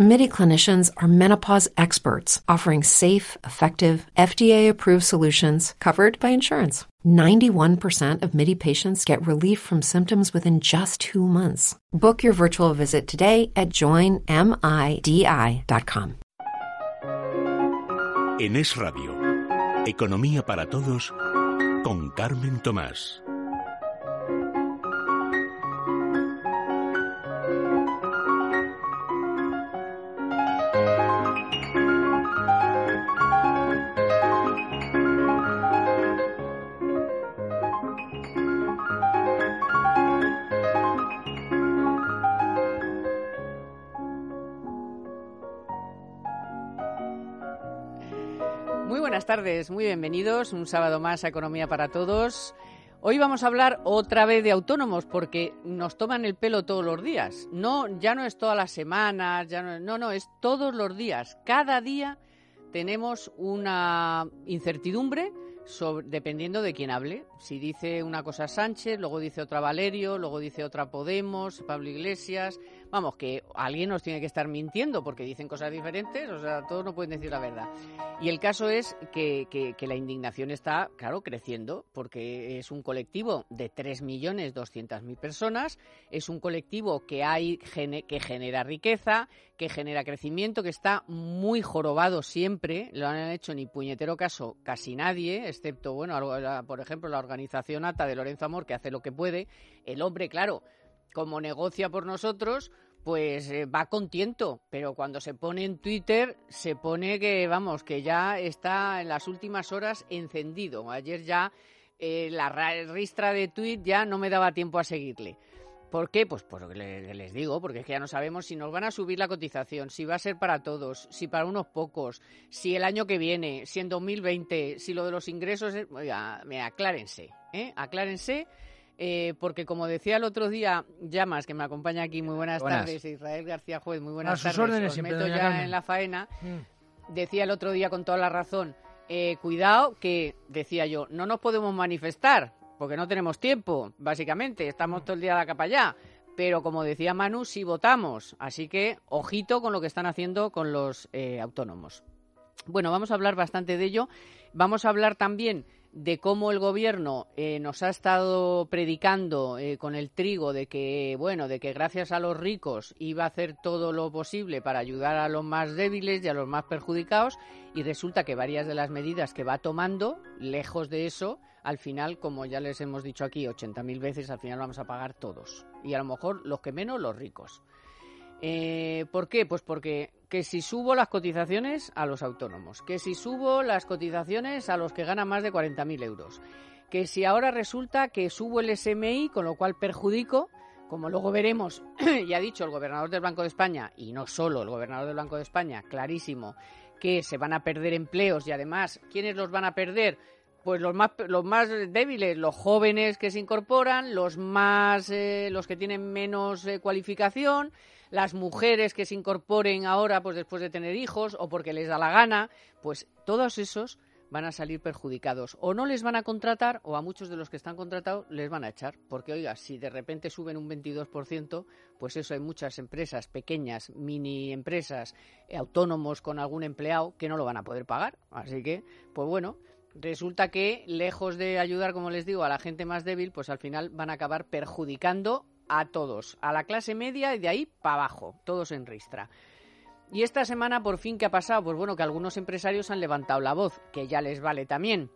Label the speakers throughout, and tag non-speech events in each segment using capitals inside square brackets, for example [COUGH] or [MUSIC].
Speaker 1: MIDI clinicians are menopause experts offering safe, effective, FDA approved solutions covered by insurance. 91% of MIDI patients get relief from symptoms within just two months. Book your virtual visit today at joinmidi.com.
Speaker 2: En Es Radio, Economía para Todos con Carmen Tomás.
Speaker 3: Buenas tardes, muy bienvenidos. Un sábado más a Economía para Todos. Hoy vamos a hablar otra vez de autónomos porque nos toman el pelo todos los días. No, ya no es todas las semanas, ya no, no, no, es todos los días. Cada día tenemos una incertidumbre sobre, dependiendo de quién hable. Si dice una cosa Sánchez, luego dice otra Valerio, luego dice otra Podemos, Pablo Iglesias. Vamos, que alguien nos tiene que estar mintiendo porque dicen cosas diferentes, o sea, todos no pueden decir la verdad. Y el caso es que, que, la indignación está, claro, creciendo porque es un colectivo de 3.200.000 personas, es un colectivo que, hay, que genera riqueza, que genera crecimiento, que está muy jorobado siempre, lo han hecho ni puñetero caso casi nadie, excepto, bueno, por ejemplo, la organización ATA de Lorenzo Amor, que hace lo que puede. El hombre, claro, como negocia por nosotros, pues eh, va contento, pero cuando se pone en Twitter se pone que, vamos, que ya está en las últimas horas encendido. Ayer ya eh, la ristra de tweet ya no me daba tiempo a seguirle. ¿Por qué? Pues porque les digo, porque es que ya no sabemos si nos van a subir la cotización, si va a ser para todos, si para unos pocos, si el año que viene, si en 2020, si lo de los ingresos... Es... Oiga, aclárense, ¿eh? Aclárense eh, porque como decía el otro día Llamas, que me acompaña aquí, muy buenas, buenas. tardes, Israel García Juez, muy buenas
Speaker 4: a
Speaker 3: tardes,
Speaker 4: órdenes,
Speaker 3: os meto ya
Speaker 4: Carmen.
Speaker 3: en la faena, mm. decía el otro día con toda la razón, eh, cuidado que, decía yo, no nos podemos manifestar, porque no tenemos tiempo, básicamente, estamos todo el día de acá para allá, pero como decía Manu, sí votamos, así que ojito con lo que están haciendo con los eh, autónomos. Bueno, vamos a hablar bastante de ello, vamos a hablar también de cómo el gobierno eh, nos ha estado predicando eh, con el trigo de que bueno de que gracias a los ricos iba a hacer todo lo posible para ayudar a los más débiles y a los más perjudicados y resulta que varias de las medidas que va tomando lejos de eso al final como ya les hemos dicho aquí 80.000 veces al final vamos a pagar todos y a lo mejor los que menos los ricos eh, ¿Por qué? Pues porque que si subo las cotizaciones a los autónomos, que si subo las cotizaciones a los que ganan más de 40.000 euros, que si ahora resulta que subo el SMI, con lo cual perjudico, como luego veremos, [CLEARS THROAT] y ha dicho el gobernador del Banco de España, y no solo el gobernador del Banco de España, clarísimo, que se van a perder empleos y además, ¿quiénes los van a perder? Pues los más, los más débiles, los jóvenes que se incorporan, los más, eh, los que tienen menos eh, cualificación, las mujeres que se incorporen ahora pues después de tener hijos o porque les da la gana, pues todos esos van a salir perjudicados. O no les van a contratar o a muchos de los que están contratados les van a echar, porque oiga, si de repente suben un 22%, pues eso hay muchas empresas pequeñas, mini empresas, eh, autónomos con algún empleado que no lo van a poder pagar, así que pues bueno, resulta que lejos de ayudar, como les digo, a la gente más débil, pues al final van a acabar perjudicando a todos, a la clase media y de ahí para abajo, todos en ristra. Y esta semana, por fin, ¿qué ha pasado? Pues bueno, que algunos empresarios han levantado la voz, que ya les vale también.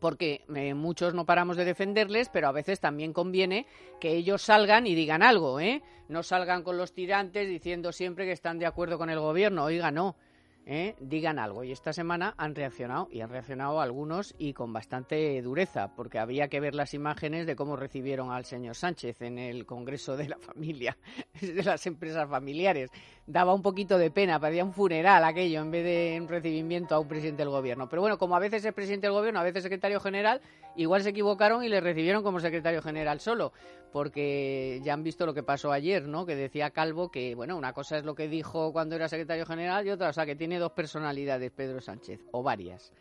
Speaker 3: Porque eh, muchos no paramos de defenderles, pero a veces también conviene que ellos salgan y digan algo, ¿eh? No salgan con los tirantes diciendo siempre que están de acuerdo con el gobierno. Oiga, no. ¿Eh? digan algo. Y esta semana han reaccionado, y han reaccionado algunos y con bastante dureza, porque había que ver las imágenes de cómo recibieron al señor Sánchez en el Congreso de la Familia, [LAUGHS] de las empresas familiares. Daba un poquito de pena, parecía un funeral aquello en vez de un recibimiento a un presidente del gobierno. Pero bueno, como a veces es presidente del gobierno, a veces secretario general, igual se equivocaron y le recibieron como secretario general solo, porque ya han visto lo que pasó ayer, ¿no? Que decía Calvo que, bueno, una cosa es lo que dijo cuando era secretario general y otra, o sea, que tiene dos personalidades Pedro Sánchez, o varias.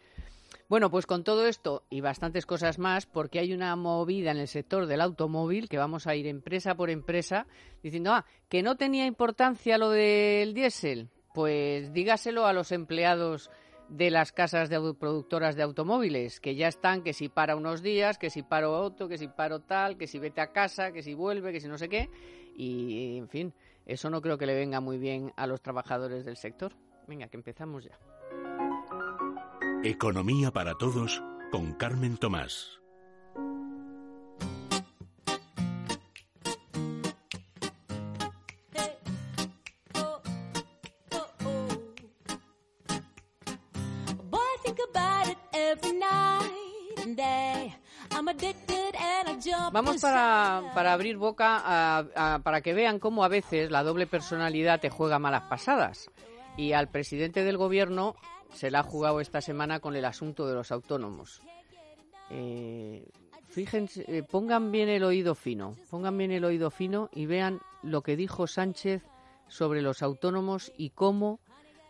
Speaker 3: Bueno, pues con todo esto y bastantes cosas más, porque hay una movida en el sector del automóvil que vamos a ir empresa por empresa diciendo, ah, que no tenía importancia lo del diésel. Pues dígaselo a los empleados de las casas de productoras de automóviles, que ya están, que si para unos días, que si paro otro, que si paro tal, que si vete a casa, que si vuelve, que si no sé qué. Y, en fin, eso no creo que le venga muy bien a los trabajadores del sector. Venga, que empezamos ya.
Speaker 2: Economía para todos con Carmen Tomás.
Speaker 3: Vamos para, para abrir boca para que vean cómo a veces la doble personalidad te juega malas pasadas. Y al presidente del gobierno se la ha jugado esta semana con el asunto de los autónomos. Eh, fíjense, eh, pongan bien el oído fino, pongan bien el oído fino y vean lo que dijo Sánchez sobre los autónomos y cómo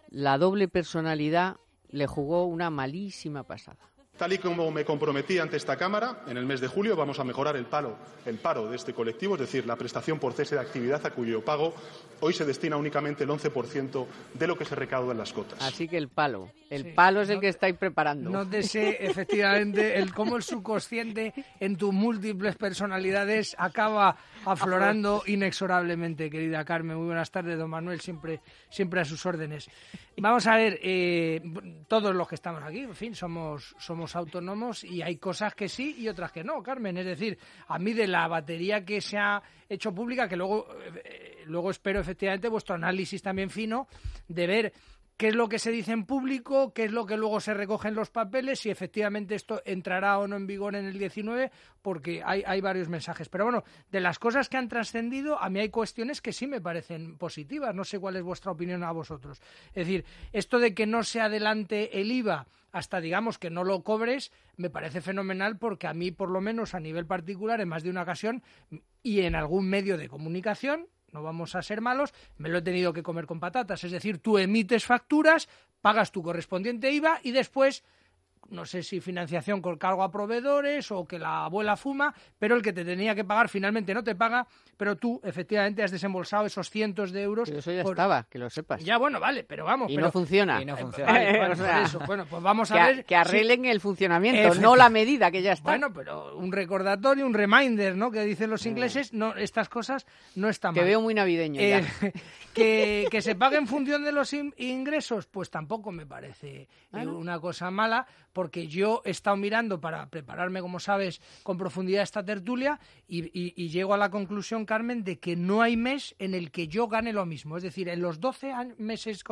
Speaker 3: la doble personalidad le jugó una malísima pasada.
Speaker 4: Tal y como me comprometí ante esta Cámara, en el mes de julio vamos a mejorar el, paro, el paro de este colectivo, es decir, la prestación por cese de actividad a cuyo pago hoy se destina únicamente el 11% de lo que se recauda en las cotas.
Speaker 3: Así que el palo, el palo es el que estáis preparando.
Speaker 5: No desee, efectivamente, el cómo el subconsciente en tus múltiples personalidades acaba aflorando inexorablemente, querida Carmen. Muy buenas tardes, don Manuel, siempre, siempre a sus órdenes. Vamos a ver, eh, todos los que estamos aquí, en fin, somos, somos autónomos y hay cosas que sí y otras que no, Carmen. Es decir, a mí de la batería que se ha hecho pública, que luego, eh, luego espero efectivamente vuestro análisis también fino de ver qué es lo que se dice en público, qué es lo que luego se recoge en los papeles, si efectivamente esto entrará o no en vigor en el 19, porque hay, hay varios mensajes. Pero bueno, de las cosas que han trascendido, a mí hay cuestiones que sí me parecen positivas. No sé cuál es vuestra opinión a vosotros. Es decir, esto de que no se adelante el IVA hasta digamos que no lo cobres, me parece fenomenal porque a mí, por lo menos a nivel particular, en más de una ocasión y en algún medio de comunicación, no vamos a ser malos, me lo he tenido que comer con patatas. Es decir, tú emites facturas, pagas tu correspondiente IVA y después no sé si financiación con cargo a proveedores o que la abuela fuma, pero el que te tenía que pagar finalmente no te paga, pero tú efectivamente has desembolsado esos cientos de euros.
Speaker 3: Pero eso ya estaba, que lo sepas.
Speaker 5: Ya, bueno, vale, pero vamos.
Speaker 3: Y no funciona.
Speaker 5: Y no funciona. [LAUGHS] bueno, pues vamos a ver.
Speaker 3: Que arreglen el funcionamiento, no la medida que ya está.
Speaker 5: Bueno, pero un recordatorio, un reminder, ¿no? Que dicen los ingleses, no, estas cosas no están
Speaker 3: mal. Que veo muy navideño ya.
Speaker 5: Eh, [LAUGHS] que, que se pague en función de los ingresos, pues tampoco me parece eh, una cosa mala, porque yo he estado mirando para prepararme, como sabes, con profundidad esta tertulia y, llego a la conclusión, Carmen, de que no hay mes en el que yo gane lo mismo. Es decir, en los 12 meses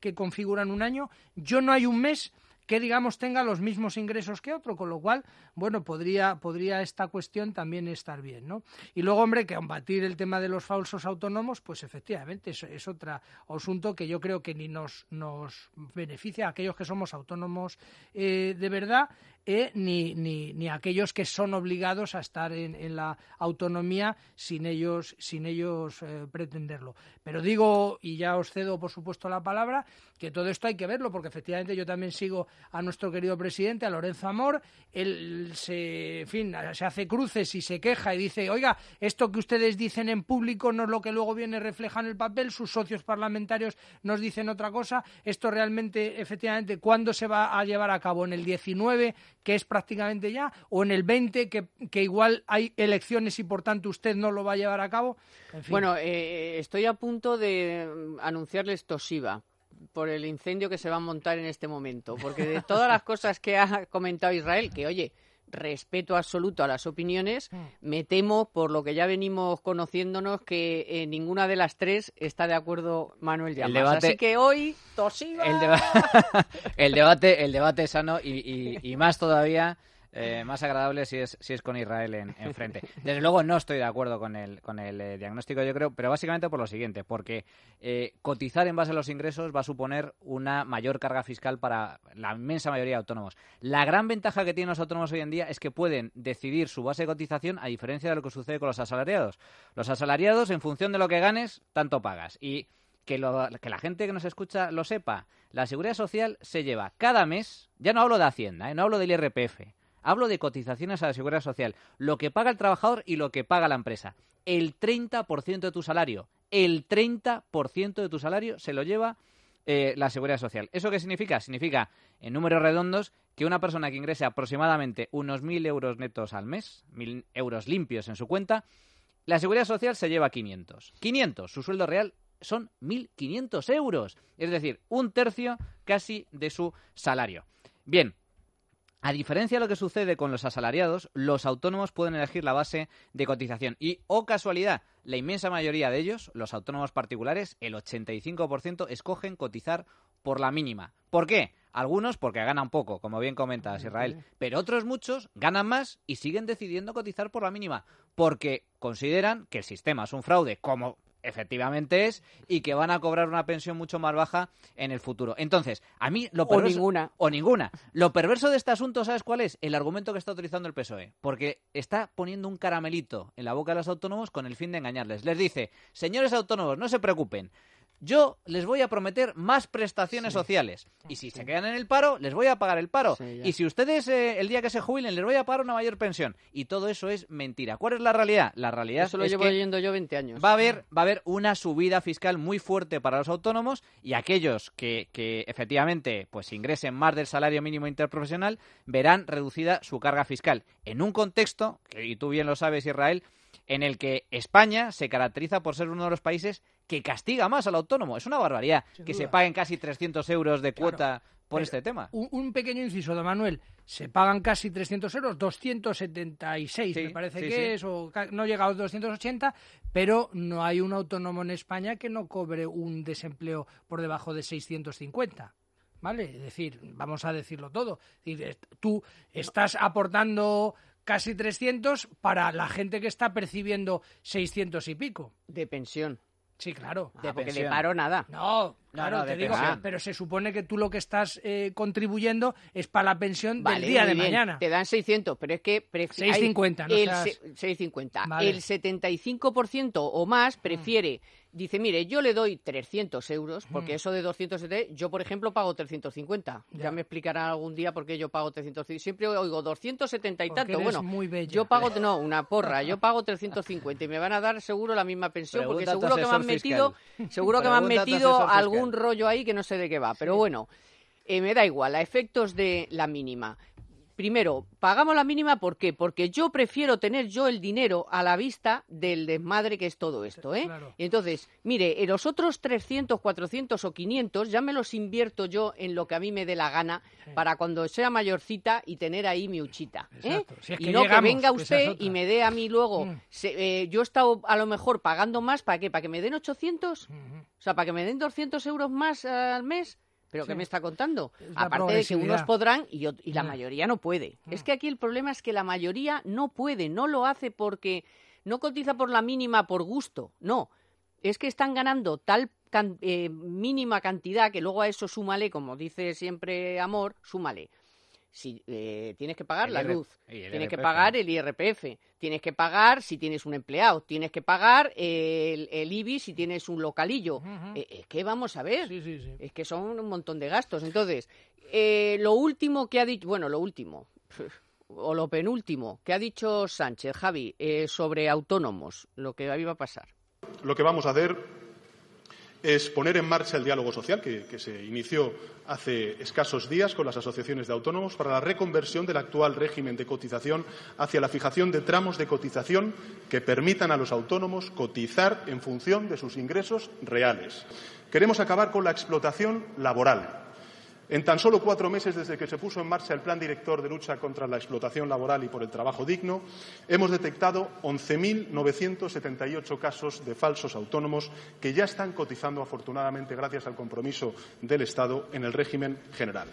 Speaker 5: que configuran un año, yo no hay un mes que digamos tenga los mismos ingresos que otro, con lo cual, bueno, podría, podría esta cuestión también estar bien, ¿no? Y luego, hombre, que combatir el tema de los falsos autónomos, pues efectivamente es, otro asunto que yo creo que ni nos, nos beneficia a aquellos que somos autónomos eh, de verdad, eh, ni, ni, ni, aquellos que son obligados a estar en, la autonomía sin ellos, sin ellos eh, pretenderlo. Pero digo, y ya os cedo por supuesto la palabra, que todo esto hay que verlo, porque efectivamente yo también sigo a nuestro querido presidente, a Lorenzo Amor, él se, en fin, se hace cruces y se queja y dice, oiga, esto que ustedes dicen en público no es lo que luego viene refleja en el papel, sus socios parlamentarios nos dicen otra cosa, esto realmente, efectivamente, ¿cuándo se va a llevar a cabo? ¿En el 19? Que es prácticamente ya, o en el 20, que, que igual hay elecciones y por tanto usted no lo va a llevar a cabo.
Speaker 3: Bueno, eh, estoy a punto de anunciarles Toshiba por el incendio que se va a montar en este momento, porque de todas las cosas que ha comentado Israel, que oye, respeto absoluto a las opiniones, me temo, por lo que ya venimos conociéndonos, que eh, ninguna de las tres está de acuerdo Manuel Llamas. Así que hoy, tosiva.
Speaker 6: El, [LAUGHS] el, debate, el debate sano y, y más todavía eh, más agradable si es, si es con Israel en, frente. Desde luego no estoy de acuerdo con el, con el eh, diagnóstico, yo creo, pero básicamente por lo siguiente, porque eh, cotizar en base a los ingresos va a suponer una mayor carga fiscal para la inmensa mayoría de autónomos. La gran ventaja que tienen los autónomos hoy en día es que pueden decidir su base de cotización a diferencia de lo que sucede con los asalariados. Los asalariados, en función de lo que ganes, tanto pagas. Y que, que, la gente que nos escucha lo sepa, la seguridad social se lleva cada mes, ya no hablo de Hacienda, no hablo del IRPF, Hablo de cotizaciones a la seguridad social, lo que paga el trabajador y lo que paga la empresa. El 30% de tu salario, el 30% de tu salario se lo lleva eh, la seguridad social. ¿Eso qué significa? Significa, en números redondos, que una persona que ingrese aproximadamente unos 1.000 euros netos al mes, 1.000 euros limpios en su cuenta, la seguridad social se lleva 500. 500, su sueldo real son 1.500 euros. Es decir, un tercio casi de su salario. Bien, a diferencia de lo que sucede con los asalariados, los autónomos pueden elegir la base de cotización y, o oh casualidad, la inmensa mayoría de ellos, los autónomos particulares, el 85%, escogen cotizar por la mínima. ¿Por qué? Algunos porque ganan poco, como bien comentas, Israel, pero otros muchos ganan más y siguen decidiendo cotizar por la mínima, porque consideran que el sistema es un fraude, como efectivamente es y que van a cobrar una pensión mucho más baja en el futuro. Entonces, a mí lo
Speaker 3: perverso... O ninguna.
Speaker 6: O ninguna. Lo perverso de este asunto, ¿sabes cuál es? El argumento que está utilizando el PSOE. Porque está poniendo un caramelito en la boca de los autónomos con el fin de engañarles. Les dice, señores autónomos, no se preocupen yo les voy a prometer más prestaciones sociales. Y si se quedan en el paro, les voy a pagar el paro. y si ustedes eh, el día que se jubilen, les voy a pagar una mayor pensión. Y todo eso es mentira. ¿Cuál es la realidad? La realidad
Speaker 3: eso lo
Speaker 6: es
Speaker 3: llevo
Speaker 6: que
Speaker 3: leyendo yo 20 años.
Speaker 6: Va a, haber, va a haber una subida fiscal muy fuerte para los autónomos y aquellos que, que efectivamente pues ingresen más del salario mínimo interprofesional verán reducida su carga fiscal. En un contexto, que, y tú bien lo sabes, Israel, en el que España se caracteriza por ser uno de los países que castiga más al autónomo. Es una barbaridad que se paguen casi 300 euros de cuota por este tema.
Speaker 5: Un, pequeño inciso, don Manuel. Se pagan casi 300 euros, 276 me parece que es, o no llega a los 280, pero no hay un autónomo en España que no cobre un desempleo por debajo de 650. ¿Vale? Es decir, vamos a decirlo todo. tú estás aportando casi 300 para la gente que está percibiendo 600 y pico.
Speaker 3: De pensión.
Speaker 5: Sí, claro.
Speaker 3: De, porque de paro nada.
Speaker 5: No, claro, te digo, pero se supone que tú lo que estás eh, contribuyendo es para la pensión del día de mañana.
Speaker 3: Te dan 600, pero es que...
Speaker 5: 650, no
Speaker 3: el, 650. El 75% o más prefiere dice, mire, yo le doy 300 euros, porque mm. eso de 270, yo por ejemplo pago 350. Ya, me explicarán algún día por qué yo pago 350. Siempre oigo 270 y tanto. Bueno, yo pago, [LAUGHS] no, una porra, yo pago 350 y me van a dar seguro la misma pensión, porque seguro que me han metido, seguro que me han metido algún rollo ahí que no sé de qué va. Pero bueno, eh, me da igual, a efectos de la mínima primero, pagamos la mínima, ¿por qué? Porque yo prefiero tener yo el dinero a la vista del desmadre que es todo esto, ¿eh? Y entonces, mire, los otros 300, 400 o 500 ya me los invierto yo en lo que a mí me dé la gana para cuando sea mayorcita y tener ahí mi huchita, ¿eh? y no que venga usted y me dé a mí luego, mm. eh, yo he estado a lo mejor pagando más, ¿para qué? ¿Para que me den 800? O sea, ¿para que me den 200 euros más al mes? ¿Pero qué me está contando? Aparte de que unos podrán y, la mm. mayoría no puede. Es que aquí el problema es que la mayoría no puede, no lo hace porque no cotiza por la mínima por gusto, no. Es que están ganando tal eh, mínima cantidad que luego a eso súmale, como dice siempre Amor, súmale si eh, tienes que pagar la luz, tienes que pagar el IRPF, tienes que pagar si tienes un empleado, tienes que pagar el, el IBI si tienes un localillo. Eh, es que vamos a ver, es que son un montón de gastos. Entonces, eh, lo último que ha dicho, bueno, lo último, [LAUGHS] o lo penúltimo que ha dicho Sánchez, Javi, sobre autónomos, lo que iba a pasar.
Speaker 4: Lo que vamos a hacer es poner en marcha el diálogo social que, se inició hace escasos días con las asociaciones de autónomos para la reconversión del actual régimen de cotización hacia la fijación de tramos de cotización que permitan a los autónomos cotizar en función de sus ingresos reales. Queremos acabar con la explotación laboral. En tan solo cuatro meses desde que se puso en marcha el Plan Director de Lucha contra la Explotación Laboral y por el Trabajo Digno, hemos detectado 11.978 casos de falsos autónomos que ya están cotizando, afortunadamente, gracias al compromiso del Estado en el régimen general.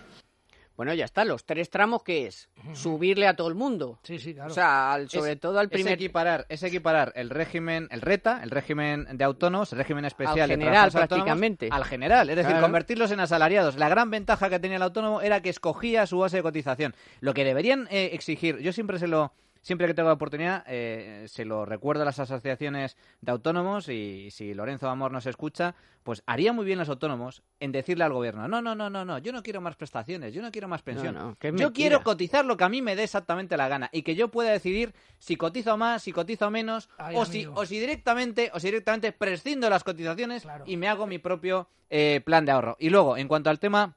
Speaker 3: Bueno, ya está. Los tres tramos, ¿qué es? Subirle a todo el mundo.
Speaker 5: Sí, sí, claro.
Speaker 3: O sea, al- sobre
Speaker 6: Es-
Speaker 3: todo al
Speaker 6: Es
Speaker 3: primer...
Speaker 6: equiparar, es equiparar el régimen, el RETA, el régimen de autónomos, el régimen especial
Speaker 3: Al general, prácticamente.
Speaker 6: al general, es decir,
Speaker 3: Claro.
Speaker 6: convertirlos en asalariados. La gran ventaja que tenía el autónomo era que escogía su base de cotización. Lo que deberían eh, exigir, yo siempre se lo siempre que tengo la oportunidad, eh, se lo recuerdo a las asociaciones de autónomos y si Lorenzo Amor nos escucha, pues haría muy bien los autónomos en decirle al gobierno, no, no, no, no, no, yo no quiero más prestaciones, yo no quiero más pensión.
Speaker 3: no,
Speaker 6: yo
Speaker 3: mentira.
Speaker 6: quiero cotizar lo que a mí me dé exactamente la gana y que yo pueda decidir si cotizo más, si cotizo menos
Speaker 5: Ay,
Speaker 6: o, si, o si directamente o si directamente prescindo de las cotizaciones
Speaker 5: Claro.
Speaker 6: y me hago mi propio eh, plan de ahorro. Y luego, en cuanto al tema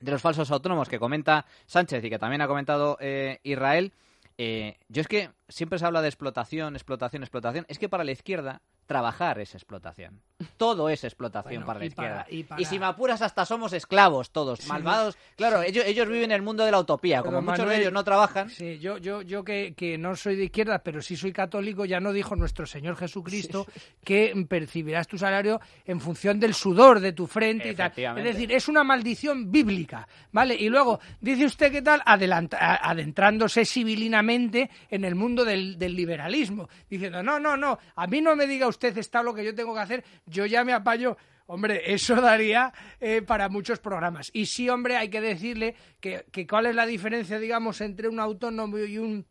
Speaker 6: de los falsos autónomos que comenta Sánchez y que también ha comentado eh, Israel, eh, yo es que siempre se habla de explotación, explotación, explotación. Es que para la izquierda trabajar es explotación. Todo es explotación
Speaker 5: Bueno,
Speaker 6: para la
Speaker 5: para-
Speaker 6: izquierda.
Speaker 5: y
Speaker 6: si me apuras hasta somos esclavos todos,
Speaker 5: Sí,
Speaker 6: malvados. Claro, ellos, ellos viven en el mundo de la utopía.
Speaker 5: Pero,
Speaker 6: Como muchos
Speaker 5: Manuel,
Speaker 6: de ellos no trabajan,
Speaker 5: Sí, yo, yo, yo que, que no soy de izquierda, pero sí soy católico, ya no dijo nuestro Señor Jesucristo que percibirás tu salario en función del sudor de tu frente y tal. Es decir, es una maldición bíblica, ¿vale? Y luego, dice usted qué tal, Adelanta- adentrándose civilinamente en el mundo del, del liberalismo, diciendo, no, no, no, a mí no me diga usted está lo que yo tengo que hacer, yo ya me apaño. Hombre, eso daría eh, para muchos programas. Y sí, hombre, hay que decirle que, que cuál es la diferencia, digamos, entre un autónomo y un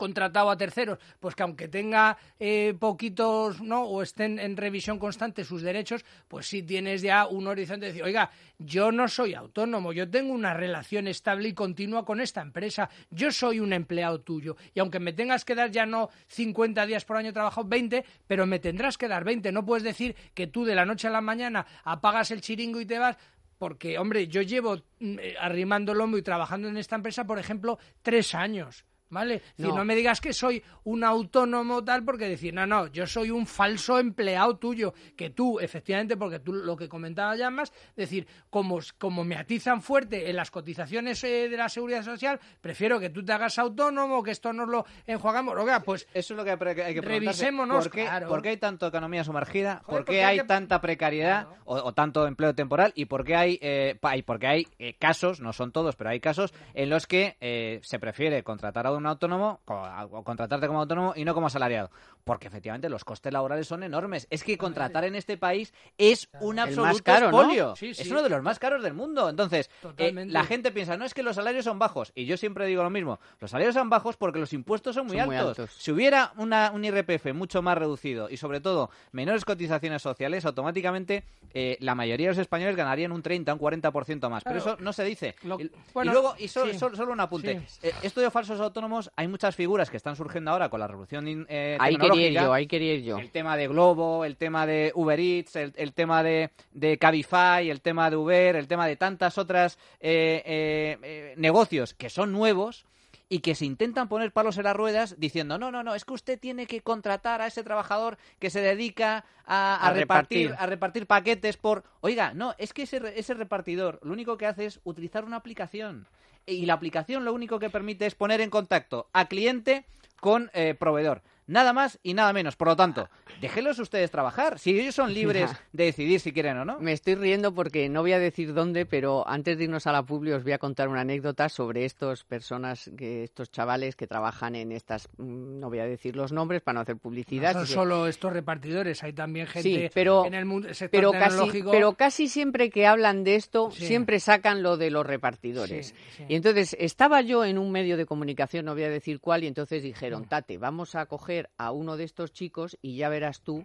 Speaker 5: contratado a terceros, pues que aunque tenga eh, poquitos, ¿no? O estén en revisión constante sus derechos, pues sí tienes ya un horizonte de decir, oiga, yo no soy autónomo, yo tengo una relación estable y continua con esta empresa, yo soy un empleado tuyo, y aunque me tengas que dar ya no 50 días por año trabajado, 20, pero me tendrás que dar 20, no puedes decir que tú de la noche a la mañana apagas el chiringo y te vas, porque, hombre, yo llevo mm, eh, arrimando el lomo y trabajando en esta empresa, por ejemplo, tres años. ¿Vale? Si
Speaker 3: No.
Speaker 5: no me digas que soy un autónomo tal, porque decir, no, no, yo soy un falso empleado tuyo, que tú, efectivamente, porque tú lo que comentaba ya más, decir, como, como me atizan fuerte en las cotizaciones eh, de la seguridad social, prefiero que tú te hagas autónomo, que esto nos lo enjuagamos. Oiga, pues
Speaker 6: Eso es lo que hay que.
Speaker 5: Revisémonos,
Speaker 6: ¿Por qué,
Speaker 5: claro.
Speaker 6: por qué hay tanto economía sumergida?
Speaker 5: Joder,
Speaker 6: ¿Por
Speaker 5: porque
Speaker 6: qué
Speaker 5: hay
Speaker 6: hay
Speaker 5: que-
Speaker 6: tanta precariedad
Speaker 5: Claro.
Speaker 6: o, o tanto empleo temporal? ¿Y por qué hay, eh, pa- y por qué hay eh, casos, no son todos, pero hay casos en los que eh, se prefiere contratar a un autónomo co- a- o contratarte como autónomo y no como asalariado? Porque efectivamente los costes laborales son enormes. Es que contratar en este país es un absoluto
Speaker 3: caro, ¿no?
Speaker 6: expolio.
Speaker 5: Sí, sí.
Speaker 6: Es uno de los más caros del mundo. Entonces, eh, la gente piensa, no es que los salarios son bajos. Y yo siempre digo lo mismo. Los salarios son bajos porque los impuestos son muy,
Speaker 3: Son muy
Speaker 6: altos. Si hubiera una, un IRPF mucho más reducido y sobre todo menores cotizaciones sociales, automáticamente eh, la mayoría de los españoles ganarían un 30, un 40% más. Pero eso no se dice.
Speaker 5: Lo-
Speaker 6: y, luego, y so-
Speaker 5: sí.
Speaker 6: so- solo un apunte. Eh, esto de falsos autónomos, hay muchas figuras que están surgiendo ahora con la revolución eh,
Speaker 3: Ahí quería ir
Speaker 6: tecnológica.
Speaker 3: yo, ahí quería ir yo.
Speaker 6: El tema de Globo, el tema de Uber Eats, el, el tema de, de Cabify, el tema de Uber, el tema de tantas otras eh, eh, eh, negocios que son nuevos y que se intentan poner palos en las ruedas diciendo, no, no, no, es que usted tiene que contratar a ese trabajador que se dedica a, a
Speaker 3: A
Speaker 6: repartir,
Speaker 3: repartir.
Speaker 6: a repartir paquetes por... Oiga, no, es que ese, ese repartidor lo único que hace es utilizar una aplicación. Y la aplicación lo único que permite es poner en contacto a cliente con eh, proveedor. Nada más y nada menos. Por lo tanto, déjenlos ustedes trabajar. Si ellos son libres [LAUGHS] de decidir si quieren o no.
Speaker 3: Me estoy riendo porque no voy a decir dónde, pero antes de irnos a la publi os voy a contar una anécdota sobre estos personas, que, estos chavales que trabajan en estas, mm, no voy a decir los nombres para no hacer publicidad.
Speaker 5: no son solo estos repartidores, hay también gente
Speaker 3: Sí, pero-
Speaker 5: en el mundo, sector
Speaker 3: pero casi, pero casi siempre que hablan de esto,
Speaker 5: Sí.
Speaker 3: siempre sacan lo de los repartidores.
Speaker 5: Sí, sí.
Speaker 3: Y entonces estaba yo en un medio de comunicación, no voy a decir cuál, y entonces
Speaker 5: Mm.
Speaker 3: dijeron, Tate, vamos a coger a uno de estos chicos y ya verás tú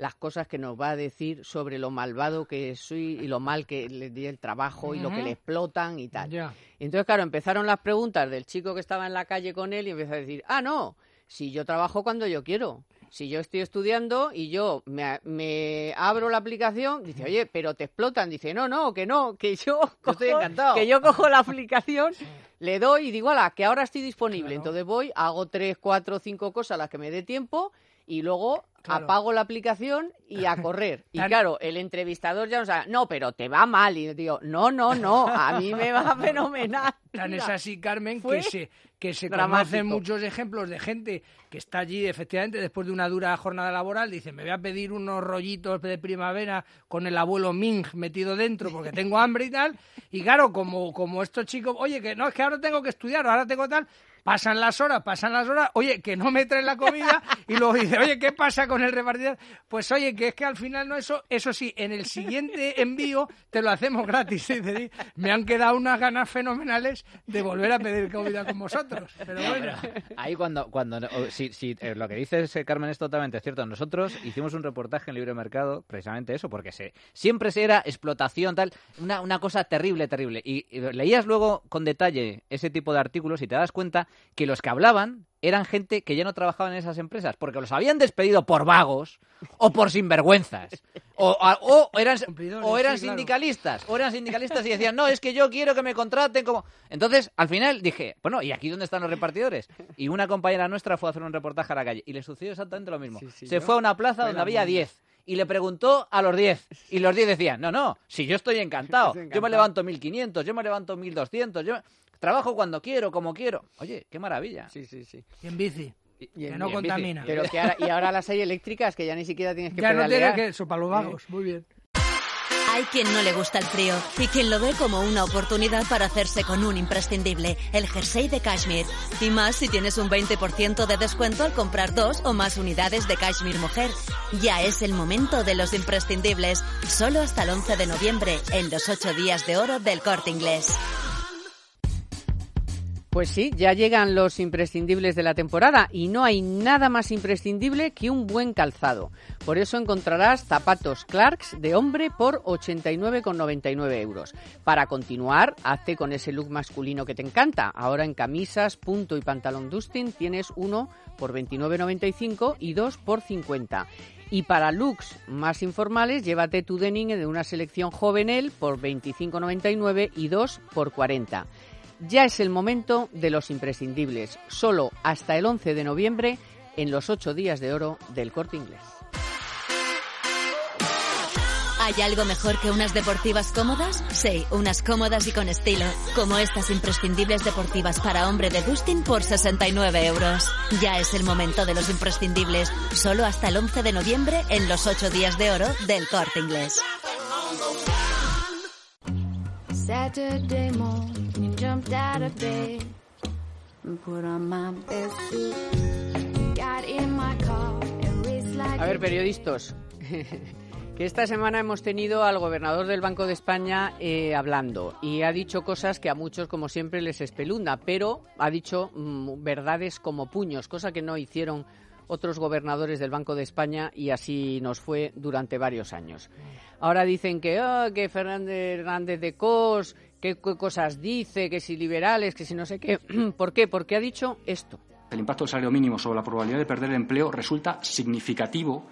Speaker 3: las cosas que nos va a decir sobre lo malvado que soy y lo mal que le di el trabajo y lo que le explotan y tal.
Speaker 5: Ya.
Speaker 3: Y entonces, claro, empezaron las preguntas del chico que estaba en la calle con él y empezó a decir, ah, no, si yo trabajo cuando yo quiero. Si yo estoy estudiando y yo me, me abro la aplicación, dice, oye, pero te explotan. Dice, no, no, que no, que yo,
Speaker 6: Yo estoy
Speaker 3: cojo-
Speaker 6: encantado.
Speaker 3: que yo cojo la aplicación, [LAUGHS] le doy y digo, ala, que ahora estoy disponible.
Speaker 5: Claro.
Speaker 3: Entonces voy, hago tres, cuatro, cinco cosas a las que me dé tiempo y luego
Speaker 5: Claro.
Speaker 3: apago la aplicación y a [LAUGHS] correr. Y claro, el entrevistador ya nos sabe, no, pero te va mal. Y yo digo, no, no, no, a mí me va [LAUGHS] fenomenal.
Speaker 5: Tan es así, Carmen,
Speaker 3: fue
Speaker 5: que se, que se conocen muchos ejemplos de gente que está allí, efectivamente, después de una dura jornada laboral, dice, me voy a pedir unos rollitos de primavera con el abuelo Ming metido dentro porque tengo hambre y tal. Y claro, como, como estos chicos, oye, que no, es que ahora tengo que estudiar, ahora tengo tal... Pasan las horas, pasan las horas, oye, que no me traen la comida y luego dice, oye, ¿qué pasa con el repartidor? Pues oye, que es que al final no eso, eso sí, en el siguiente envío te lo hacemos gratis. Dice, "Sí, me han quedado unas ganas fenomenales de volver a pedir comida con vosotros. Pero bueno,
Speaker 6: Ahí cuando, cuando si, si, eh, lo que dices, eh, Carmen, es totalmente cierto. Nosotros hicimos un reportaje en Libre Mercado, precisamente eso, porque se, siempre se era explotación, tal, una, una cosa terrible, terrible. Y, y leías luego con detalle ese tipo de artículos y te das cuenta que los que hablaban eran gente que ya no trabajaba en esas empresas, porque los habían despedido por vagos o por sinvergüenzas. O, o eran, o eran
Speaker 5: sí, claro.
Speaker 6: sindicalistas, o eran sindicalistas y decían, no, es que yo quiero que me contraten como... Entonces, al final dije, bueno, ¿y aquí dónde están los repartidores? Y una compañera nuestra fue a hacer un reportaje a la calle y le sucedió exactamente lo mismo.
Speaker 3: Sí, sí,
Speaker 6: Se fue a una plaza donde había
Speaker 3: mundo.
Speaker 6: 10 y le preguntó a los 10 y los 10 decían, no, no, si yo estoy encantado, [LAUGHS]
Speaker 3: Estoy
Speaker 6: yo me
Speaker 3: encantado.
Speaker 6: levanto 1500, yo me levanto 1200, yo trabajo cuando quiero, como quiero. Oye, qué maravilla.
Speaker 3: Sí, sí, sí.
Speaker 5: y en bici,
Speaker 3: Y
Speaker 5: que
Speaker 3: en-
Speaker 5: no
Speaker 6: y
Speaker 5: contamina.
Speaker 3: Pero que ahora, y ahora las hay eléctricas que ya ni siquiera tienes que
Speaker 5: Ya no
Speaker 3: pedalear.
Speaker 5: tiene que eso para los vagos, muy bien.
Speaker 7: Hay quien no le gusta el frío y quien lo ve como una oportunidad para hacerse con un imprescindible, el jersey de Kashmir. Y más si tienes un 20% de descuento al comprar dos o más unidades de Kashmir Mujer. Ya es el momento de los imprescindibles, solo hasta el 11 de noviembre, en los 8 días de oro del corte inglés.
Speaker 3: Pues sí, ya llegan los imprescindibles de la temporada y no hay nada más imprescindible que un buen calzado. Por eso encontrarás zapatos Clarks de hombre por 89,99 euros. Para continuar, hazte con ese look masculino que te encanta. Ahora en camisas, punto y pantalón Dustin tienes uno por 29,95 y dos por 50. Y para looks más informales, llévate tu denim de una selección Jovenel por 25,99 y dos por 40. Ya es el momento de los imprescindibles, solo hasta el 11 de noviembre en los 8 días de oro del corte inglés.
Speaker 7: ¿Hay algo mejor que unas deportivas cómodas? Sí, unas cómodas y con estilo, como estas imprescindibles deportivas para hombre de Dustin por 69 euros. Ya es el momento de los imprescindibles, solo hasta el 11 de noviembre en los 8 días de oro del corte inglés.
Speaker 8: Saturday morning, jumped out of bed. And put on my best suit. Got in my car and raced like
Speaker 3: A ver, periodistas, [LAUGHS] que esta semana hemos tenido al gobernador del Banco de España eh, hablando. Y ha dicho cosas que a muchos, como siempre, les espelunda, pero ha dicho mm, verdades como puños, cosa que no hicieron otros gobernadores del Banco de España y así nos fue durante varios años. Ahora dicen que, ah, que Fernández de Cos, qué cosas dice, que si liberales, que si no sé qué. [CLEARS THROAT] ¿Por qué? Porque ha dicho esto.
Speaker 9: El impacto del salario mínimo sobre la probabilidad de perder el empleo resulta significativo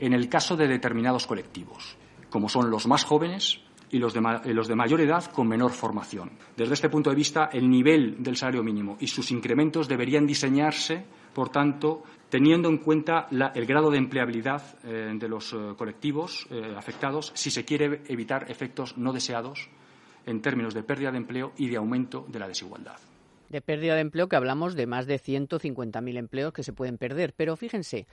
Speaker 9: en el caso de determinados colectivos, como son los más jóvenes y los de, los de mayor edad con menor formación. Desde este punto de vista, el nivel del salario mínimo y sus incrementos deberían diseñarse, por tanto, teniendo en cuenta la- el grado de empleabilidad eh, de los eh, colectivos eh, afectados si se quiere evitar efectos no deseados en términos de pérdida de empleo y de aumento de la desigualdad.
Speaker 3: de pérdida de empleo que hablamos de más de 150.000 empleos que se pueden perder. Pero fíjense,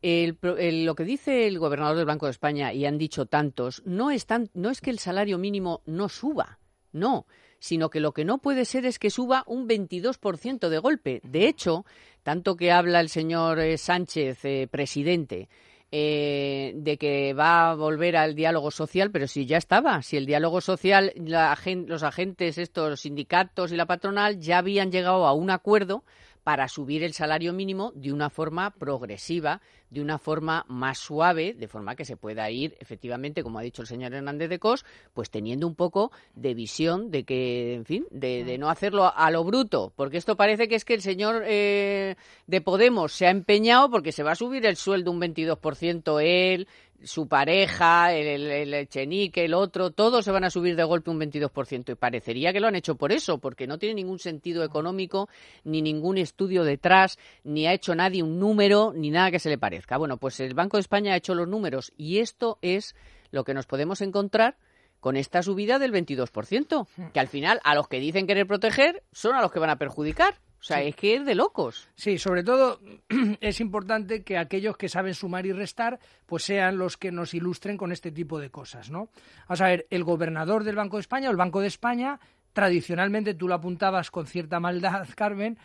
Speaker 3: el el- lo que dice el gobernador del Banco de España, y han dicho tantos, no es, tan- no es que el salario mínimo no suba, no, sino que lo que no puede ser es que suba un 22% de golpe. De hecho, tanto que habla el señor eh, Sánchez, eh, presidente, eh, de que va a volver al diálogo social, pero si ya estaba, si el diálogo social, los agentes, estos sindicatos y la patronal ya habían llegado a un acuerdo para subir el salario mínimo de una forma progresiva, de una forma más suave, de forma que se pueda ir, efectivamente, como ha dicho el señor Hernández de Cos, pues teniendo un poco de visión de que, en fin, de, de no hacerlo a lo bruto, porque esto parece que es que el señor eh, de Podemos se ha empeñado porque se va a subir el sueldo un 22% él, su pareja, el, el, el Echenique, el otro, todos se van a subir de golpe un 22%. Y parecería que lo han hecho por eso, porque no tiene ningún sentido económico, ni ningún estudio detrás, ni ha hecho nadie un número, ni nada que se le parezca. Parezca. Bueno, pues el Banco de España ha hecho los números y esto es lo que nos podemos encontrar con esta subida del 22%, que al final a los que dicen querer proteger son a los que van a perjudicar. O sea, es que es de locos.
Speaker 5: Sí, sobre todo [CLEARS THROAT] es importante que aquellos que saben sumar y restar, pues sean los que nos ilustren con este tipo de cosas, ¿no? Vamos a ver, el gobernador del Banco de España, o el Banco de España, tradicionalmente tú lo apuntabas con cierta maldad, [LAUGHS] Carmen,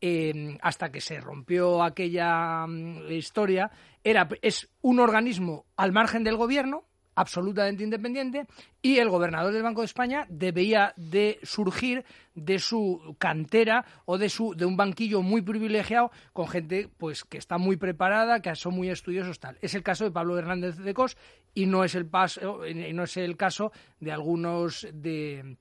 Speaker 5: eh, hasta que se rompió aquella mm, historia, era, es un organismo al margen del gobierno, absolutamente independiente y el gobernador del Banco de España debía de surgir de su cantera o de su de un banquillo muy privilegiado con gente pues que está muy preparada, que son muy estudiosos tal. Es el caso de Pablo Hernández de Cos y no es el paso y no es el caso de algunos de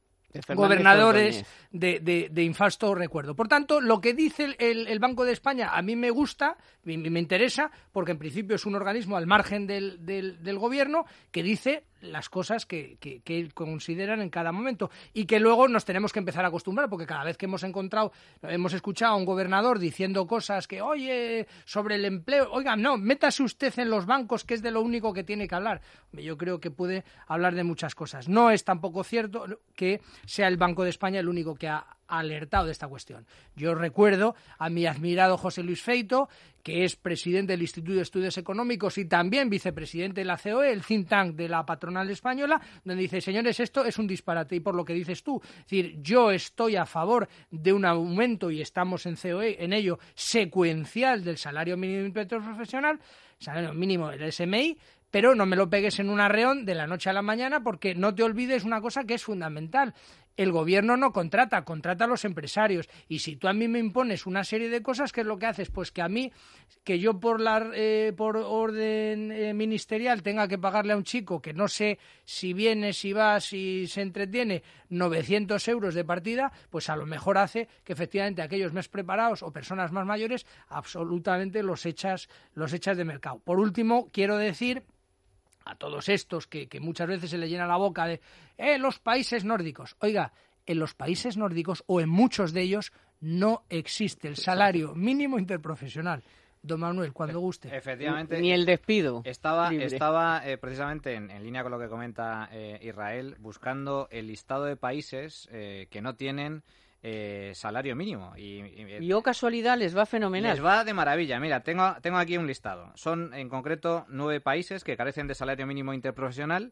Speaker 5: gobernadores de, de, de, infasto recuerdo. Por tanto, lo que dice el, el, Banco de España a mí me gusta, me, me, interesa, porque en principio es un organismo al margen del, del, del gobierno que dice las cosas que, que, consideran en cada momento y que luego nos tenemos que empezar a acostumbrar porque cada vez que hemos encontrado, hemos escuchado a un gobernador diciendo cosas que, oye, sobre el empleo, oiga, no, métase usted en los bancos que es de lo único que tiene que hablar. Yo creo que puede hablar de muchas cosas. No es tampoco cierto que sea el Banco de España el único que ha alertado de esta cuestión. Yo recuerdo a mi admirado José Luis Feito, que es presidente del Instituto de Estudios Económicos y también vicepresidente de la COE, el think tank de la patronal española, donde dice, señores, esto es un disparate y por lo que dices tú, es decir, yo estoy a favor de un aumento y estamos en COE, en ello, secuencial del salario mínimo interprofesional, salario mínimo del SMI, pero no me lo pegues en un arreón de la noche a la mañana porque no te olvides una cosa que es fundamental el gobierno no contrata, contrata a los empresarios. Y si tú a mí me impones una serie de cosas, ¿qué es lo que haces? Pues que a mí, que yo por, la, eh, por orden eh, ministerial tenga que pagarle a un chico que no sé si viene, si va, si se entretiene, 900 euros de partida, pues a lo mejor hace que efectivamente aquellos más preparados o personas más mayores absolutamente los echas, los echas de mercado. Por último, quiero decir a todos estos que, que, muchas veces se le llena la boca de eh, los países nórdicos. Oiga, en los países nórdicos o en muchos de ellos no existe el salario mínimo interprofesional. Don Manuel, cuando guste.
Speaker 6: Efectivamente.
Speaker 3: Ni el despido.
Speaker 6: Estaba, estaba eh, precisamente en, en, línea con lo que comenta eh, Israel, buscando el listado de países eh, que no tienen eh, salario mínimo. Y, y,
Speaker 3: y, oh casualidad, les va fenomenal.
Speaker 6: Les va de maravilla. Mira, tengo, tengo aquí un listado. Son en concreto nueve países que carecen de salario mínimo interprofesional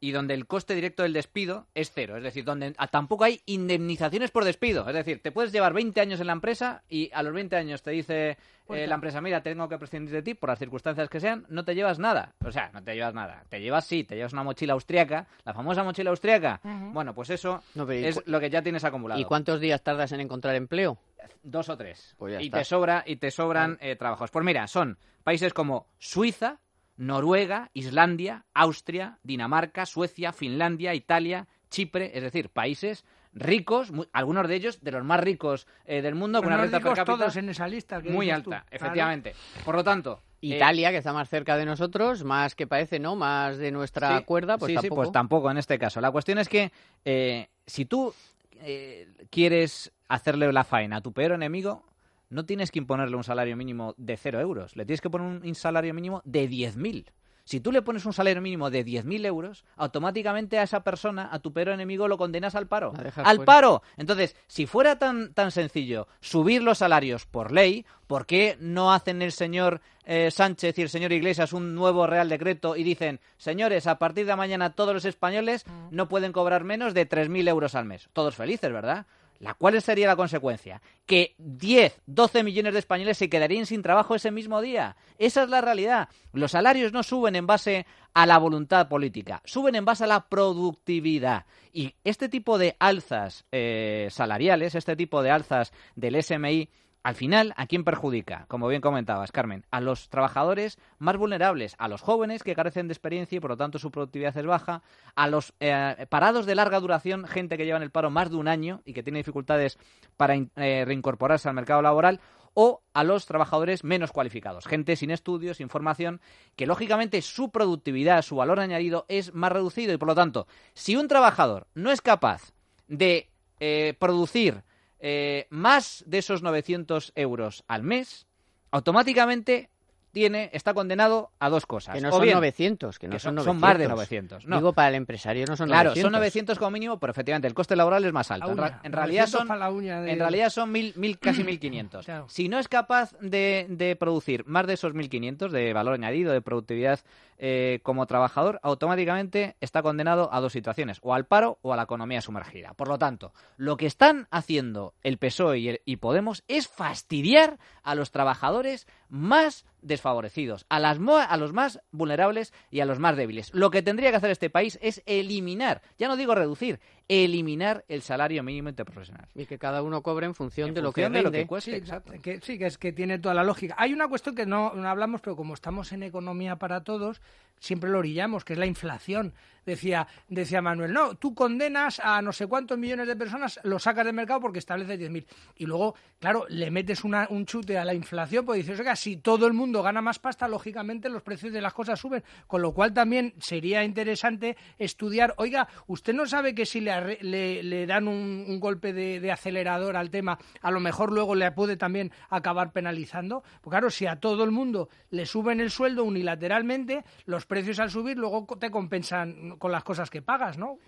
Speaker 6: y donde el coste directo del despido es cero. Es decir, donde tampoco hay indemnizaciones por despido. Es decir, te puedes llevar 20 años en la empresa y a los 20 años te dice eh, la empresa, mira, tengo que prescindir de ti por las circunstancias que sean, no te llevas nada. O sea, no te llevas nada. Te llevas, sí, te llevas una mochila austriaca, la famosa mochila austriaca. Uh -huh. Bueno, pues eso no, es lo que ya tienes acumulado.
Speaker 3: ¿Y cuántos días tardas en encontrar empleo?
Speaker 6: Dos o tres. Pues y, te sobra, y te sobran eh, trabajos. Pues mira, son países como Suiza, Noruega, Islandia, Austria, Dinamarca, Suecia, Finlandia, Italia, Chipre, es decir, países ricos, muy, algunos de ellos de los más ricos eh, del mundo,
Speaker 5: con
Speaker 6: una renta per cápita
Speaker 5: todos en esa lista
Speaker 6: muy alta, tú. efectivamente. Claro. Por lo tanto,
Speaker 3: Italia, eh, que está más cerca de nosotros, más que parece, ¿no? Más de nuestra
Speaker 6: sí,
Speaker 3: cuerda, pues
Speaker 6: sí,
Speaker 3: tampoco.
Speaker 6: Sí, pues tampoco en este caso. La cuestión es que eh, si tú eh, quieres hacerle la faena a tu peor enemigo, no tienes que imponerle un salario mínimo de cero euros, le tienes que poner un salario mínimo de 10.000. Si tú le pones un salario mínimo de 10.000 euros, automáticamente a esa persona, a tu peor enemigo, lo condenas al paro. ¡Al fuera. paro! Entonces, si fuera tan, tan sencillo subir los salarios por ley, ¿por qué no hacen el señor eh, Sánchez y el señor Iglesias un nuevo Real Decreto y dicen, señores, a partir de mañana todos los españoles no pueden cobrar menos de 3.000 euros al mes? Todos felices, ¿verdad? ¿La cuál sería la consecuencia? Que 10, 12 millones de españoles se quedarían sin trabajo ese mismo día. Esa es la realidad. Los salarios no suben en base a la voluntad política, suben en base a la productividad. Y este tipo de alzas eh, salariales, este tipo de alzas del SMI, al final, ¿a quién perjudica? Como bien comentabas, Carmen, a los trabajadores más vulnerables, a los jóvenes que carecen de experiencia y por lo tanto su productividad es baja, a los eh, parados de larga duración, gente que lleva en el paro más de un año y que tiene dificultades para eh, reincorporarse al mercado laboral, o a los trabajadores menos cualificados, gente sin estudios, sin formación, que lógicamente su productividad, su valor añadido es más reducido y por lo tanto, si un trabajador no es capaz de eh, producir eh, más de esos 900 euros al mes, automáticamente tiene, está condenado a dos cosas.
Speaker 3: Que no
Speaker 6: O
Speaker 3: son
Speaker 6: bien,
Speaker 3: 900, que no
Speaker 6: que
Speaker 3: son
Speaker 6: son,
Speaker 3: 900.
Speaker 6: más de 900. No.
Speaker 3: Digo, para el empresario no son
Speaker 6: claro,
Speaker 3: 900.
Speaker 6: son 900 como mínimo, pero efectivamente el coste laboral es más alto.
Speaker 5: La
Speaker 6: En, ra-
Speaker 5: uña,
Speaker 6: en realidad
Speaker 5: 900
Speaker 6: son,
Speaker 5: para la uña de-
Speaker 6: en realidad son mil, mil, casi [CLEARS THROAT] 1.500.
Speaker 5: Claro.
Speaker 6: Si no es capaz de, de producir más de esos 1.500 de valor añadido, de productividad eh, como trabajador, automáticamente está condenado a dos situaciones, o al paro o a la economía sumergida. Por lo tanto, lo que están haciendo el PSOE y, el- y Podemos es fastidiar a los trabajadores más desfavorecidos, a, las a los más vulnerables y a los más débiles. Lo que tendría que hacer este país es eliminar, ya no digo reducir, eliminar el salario mínimo interprofesional.
Speaker 3: Y que cada uno cobre en función
Speaker 6: En
Speaker 3: de lo que
Speaker 6: de lo que cueste,
Speaker 5: Sí,
Speaker 6: exacto.
Speaker 5: que, sí, que es que tiene toda la lógica. Hay una cuestión que no, no hablamos, pero como estamos en economía para todos, siempre lo orillamos, que es la inflación. Decía, decía Manuel, no, tú condenas a no sé cuántos millones de personas, lo sacas del mercado porque establece 10.000. Y luego, claro, le metes una- un chute a la inflación, pues dices, oiga, si todo el mundo gana más pasta, lógicamente los precios de las cosas suben. Con lo cual también sería interesante estudiar, oiga, ¿usted no sabe que si le, le, le dan un, un golpe de, de acelerador al tema, a lo mejor luego le puede también acabar penalizando? Pues claro, si a todo el mundo le suben el sueldo unilateralmente, los precios al subir luego te compensan con las cosas que pagas, ¿no?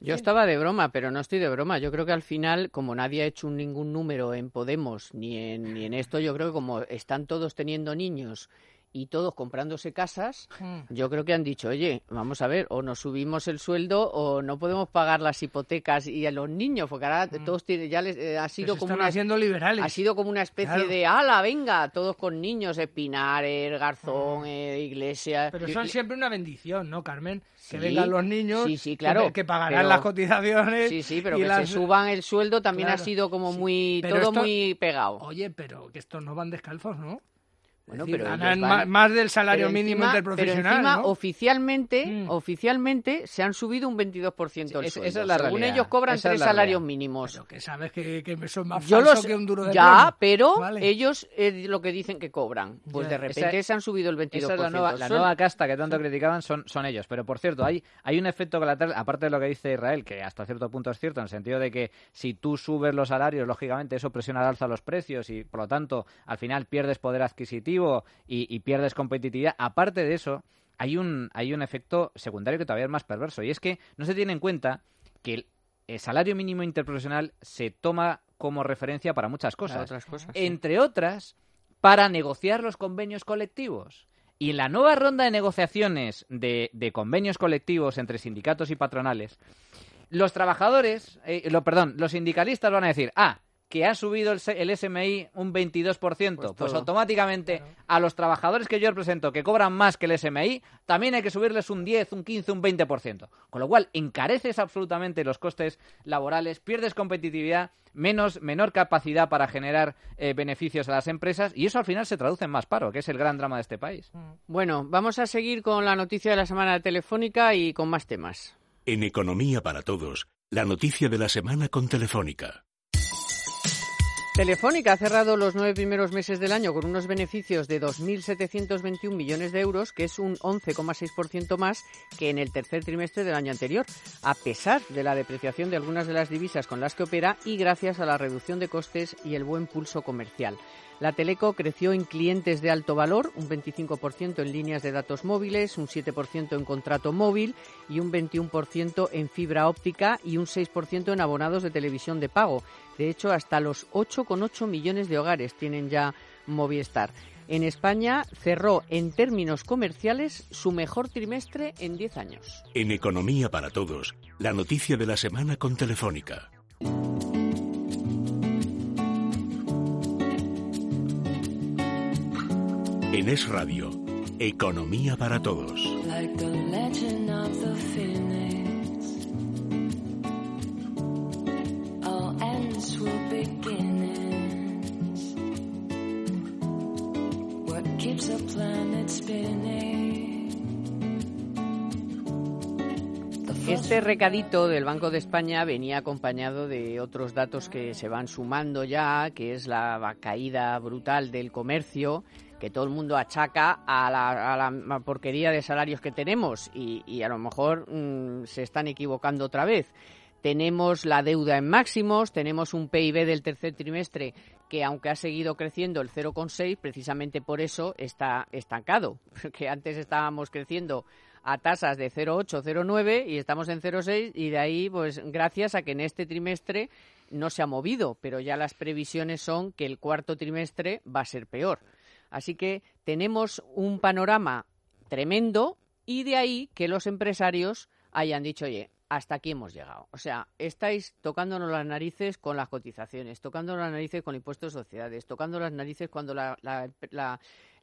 Speaker 3: Yo estaba de broma, pero no estoy de broma. Yo creo que al final, como nadie ha hecho ningún número en Podemos ni en, ni en esto, yo creo que como están todos teniendo niños y todos comprándose casas,
Speaker 5: Mm.
Speaker 3: yo creo que han dicho, oye, vamos a ver, o nos subimos el sueldo o no podemos pagar las hipotecas y a los niños, porque ahora todos tienen, ya les, eh, ha sido como
Speaker 5: están
Speaker 3: una
Speaker 5: haciendo liberales.
Speaker 3: ha sido como una especie
Speaker 5: Claro.
Speaker 3: de ala, venga, todos con niños, Espinares, Garzón, eh, Iglesia.
Speaker 5: Pero son siempre una bendición, ¿no, Carmen?
Speaker 3: Sí,
Speaker 5: Que vengan los niños,
Speaker 3: sí, sí,
Speaker 5: que-
Speaker 3: claro,
Speaker 5: que, pagarán
Speaker 3: pero-
Speaker 5: las cotizaciones.
Speaker 3: Sí, sí, pero que
Speaker 5: las-
Speaker 3: se suban el sueldo también ha sido como muy, todo
Speaker 5: esto-
Speaker 3: muy pegado.
Speaker 5: Oye, pero que estos no van descalzos, ¿no?
Speaker 3: Bueno,
Speaker 5: decir,
Speaker 3: pero
Speaker 5: ganan
Speaker 3: van-
Speaker 5: más del salario
Speaker 3: pero
Speaker 5: mínimo
Speaker 3: encima-
Speaker 5: interprofesional,
Speaker 3: Pero encima,
Speaker 5: ¿no?
Speaker 3: oficialmente,
Speaker 5: Mm.
Speaker 3: oficialmente se han subido un 22% el
Speaker 6: Sí, es-
Speaker 3: sueldo.
Speaker 6: esa es la
Speaker 3: Según
Speaker 6: realidad,
Speaker 3: ellos cobran
Speaker 6: esa es
Speaker 3: tres
Speaker 6: la
Speaker 3: salarios
Speaker 6: realidad.
Speaker 3: mínimos.
Speaker 5: Pero que sabes que, que es más
Speaker 3: Yo los,
Speaker 5: que un duro de
Speaker 3: ya, pero
Speaker 5: Vale.
Speaker 3: ellos es lo que dicen que cobran. Pues de repente
Speaker 6: Esa-
Speaker 3: se han subido el 22%.
Speaker 6: Esa es la nueva, la
Speaker 3: Son-
Speaker 6: nueva casta que tanto criticaban son, son ellos. Pero por cierto, hay, hay un efecto colateral, aparte de lo que dice Israel, que hasta cierto punto es cierto, en el sentido de que si tú subes los salarios, lógicamente eso presiona al alza los precios y por lo tanto al final pierdes poder adquisitivo y, y pierdes competitividad. Aparte de eso, hay un, hay un efecto secundario que todavía es más perverso y es que no se tiene en cuenta que el, el salario mínimo interprofesional se toma como referencia para muchas
Speaker 3: Para
Speaker 6: cosas
Speaker 3: otras cosas. sí.
Speaker 6: entre otras, para negociar los convenios colectivos. Y en la nueva ronda de negociaciones de, de convenios colectivos entre sindicatos y patronales, los trabajadores, eh, lo, perdón, los sindicalistas van a decir, ah, que ha subido el, SMI un 22%, pues,
Speaker 3: Pues
Speaker 6: automáticamente a los trabajadores que yo represento que cobran más que el SMI, también hay que subirles un 10, un 15, un 20%. Con lo cual, encareces absolutamente los costes laborales, pierdes competitividad, menos, menor capacidad para generar eh, beneficios a las empresas y eso al final se traduce en más paro, que es el gran drama de este país.
Speaker 3: Bueno, vamos a seguir con la noticia de la semana telefónica y con más temas.
Speaker 2: En Economía para Todos, la noticia de la semana con Telefónica.
Speaker 3: Telefónica ha cerrado los nueve primeros meses del año con unos beneficios de 2.721 millones de euros, que es un 11,6% más que en el tercer trimestre del año anterior, a pesar de la depreciación de algunas de las divisas con las que opera y gracias a la reducción de costes y el buen pulso comercial. La Teleco creció en clientes de alto valor, un 25% en líneas de datos móviles, un 7% en contrato móvil y un 21% en fibra óptica y un 6% en abonados de televisión de pago. De hecho, hasta los 8,8 millones de hogares tienen ya Movistar. En España cerró en términos comerciales su mejor trimestre en 10 años.
Speaker 2: En Economía para Todos, la noticia de la semana con Telefónica. En Es Radio, Economía para Todos.
Speaker 3: Este recadito del Banco de España venía acompañado de otros datos que se van sumando ya, que es la caída brutal del comercio, que todo el mundo achaca a la, a la porquería de salarios que tenemos y, a lo mejor mm, se están equivocando otra vez. tenemos la deuda en máximos, tenemos un PIB del tercer trimestre que aunque ha seguido creciendo el 0,6, precisamente por eso está estancado, [LAUGHS] porque antes estábamos creciendo a tasas de 0,8, 0,9 y estamos en 0,6 y de ahí, pues gracias a que en este trimestre no se ha movido, pero ya las previsiones son que el cuarto trimestre va a ser peor. Así que tenemos un panorama tremendo y de ahí que los empresarios hayan dicho, oye, hasta aquí hemos llegado. O sea, estáis tocándonos las narices con las cotizaciones, tocándonos las narices con impuestos de sociedades, tocando las narices cuando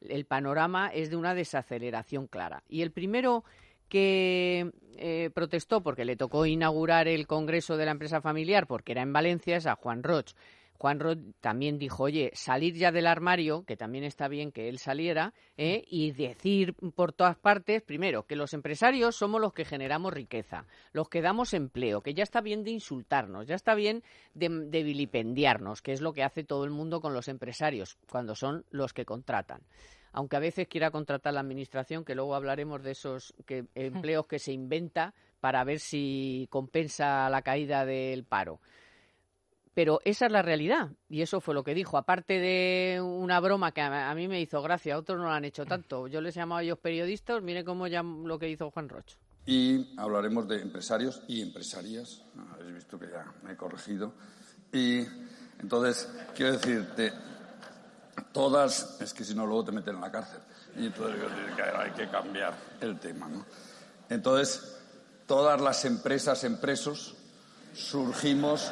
Speaker 3: el panorama es de una desaceleración clara. Y el primero que eh, protestó porque le tocó inaugurar el Congreso de la Empresa Familiar, porque era en Valencia, es a Juan Roch. Juan Rod también dijo, oye, salir ya del armario, que también está bien que él saliera, ¿eh? y decir por todas partes, primero, que los empresarios somos los que generamos riqueza, los que damos empleo, que ya está bien de insultarnos, ya está bien de, de vilipendiarnos, que es lo que hace todo el mundo con los empresarios, cuando son los que contratan aunque a veces quiera contratar la administración, que luego hablaremos de esos que, [LAUGHS] empleos que se inventa para ver si compensa la caída del paro. Pero esa es la realidad y eso fue lo que dijo. Aparte de una broma que a, mí me hizo gracia, otros no lo han hecho tanto. Yo les llamaba a ellos periodistas, mire cómo lo que hizo Juan Rocho.
Speaker 10: Y hablaremos de empresarios y empresarias. Ah, habéis visto que ya me he corregido. Y entonces, quiero decirte, todas, es que si no luego te meten en la cárcel. Y entonces hay que cambiar el tema, ¿no? Entonces, todas las empresas, empresos, surgimos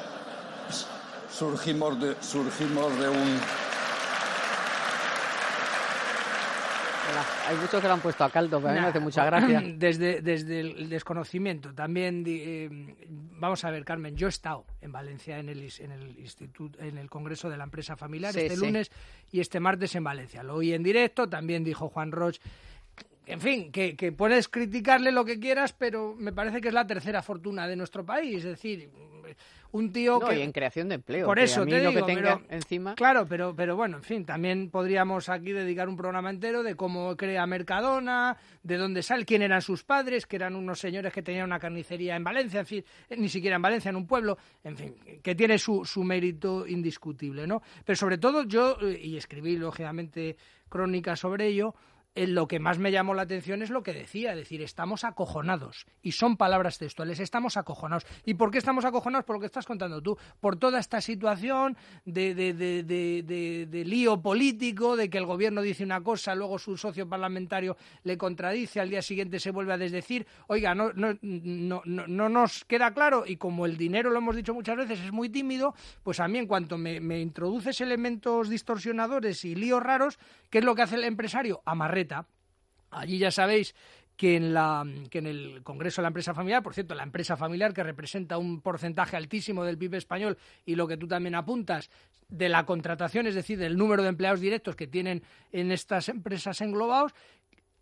Speaker 10: surgimos de, surgimos de un...
Speaker 3: Hay muchos que lo han puesto a caldo, pero a mí me hace mucha gracia. [CLEARS THROAT]
Speaker 5: Desde, desde el desconocimiento. También, eh, vamos a ver, Carmen, yo he estado en Valencia en el, en el instituto, en el Congreso de la Empresa Familiar este lunes y este martes en Valencia. Lo oí en directo, también dijo Juan Roch en fin, que, que, puedes criticarle lo que quieras, pero me parece que es la tercera fortuna de nuestro país. Es decir, un tío que...
Speaker 3: Y en creación de empleo.
Speaker 5: Por eso te digo,
Speaker 3: que tenga encima...
Speaker 5: Claro, pero, pero bueno, en fin, también podríamos aquí dedicar un programa entero de cómo crea Mercadona, de dónde sale, quién eran sus padres, que eran unos señores que tenían una carnicería en Valencia, en fin, eh, ni siquiera en Valencia, en un pueblo, en fin, que tiene su, su mérito indiscutible, ¿no? Pero sobre todo yo, eh, y escribí lógicamente crónicas sobre ello, lo que más me llamó la atención es lo que decía, es decir, estamos acojonados. Y son palabras textuales, estamos acojonados. ¿Y por qué estamos acojonados? Por lo que estás contando tú, por toda esta situación de, de, de, de, lío político, de que el gobierno dice una cosa, luego su socio parlamentario le contradice, al día siguiente se vuelve a desdecir, oiga, no, no, no, no, nos queda claro, y como el dinero, lo hemos dicho muchas veces, es muy tímido, pues a mí en cuanto me, me introduces elementos distorsionadores y líos raros, ¿qué es lo que hace el empresario? Amarrete Allí ya sabéis que en, la, que en el Congreso de la Empresa Familiar, por cierto, la empresa familiar que representa un porcentaje altísimo del PIB español y lo que tú también apuntas de la contratación, es decir, del número de empleados directos que tienen en estas empresas englobados,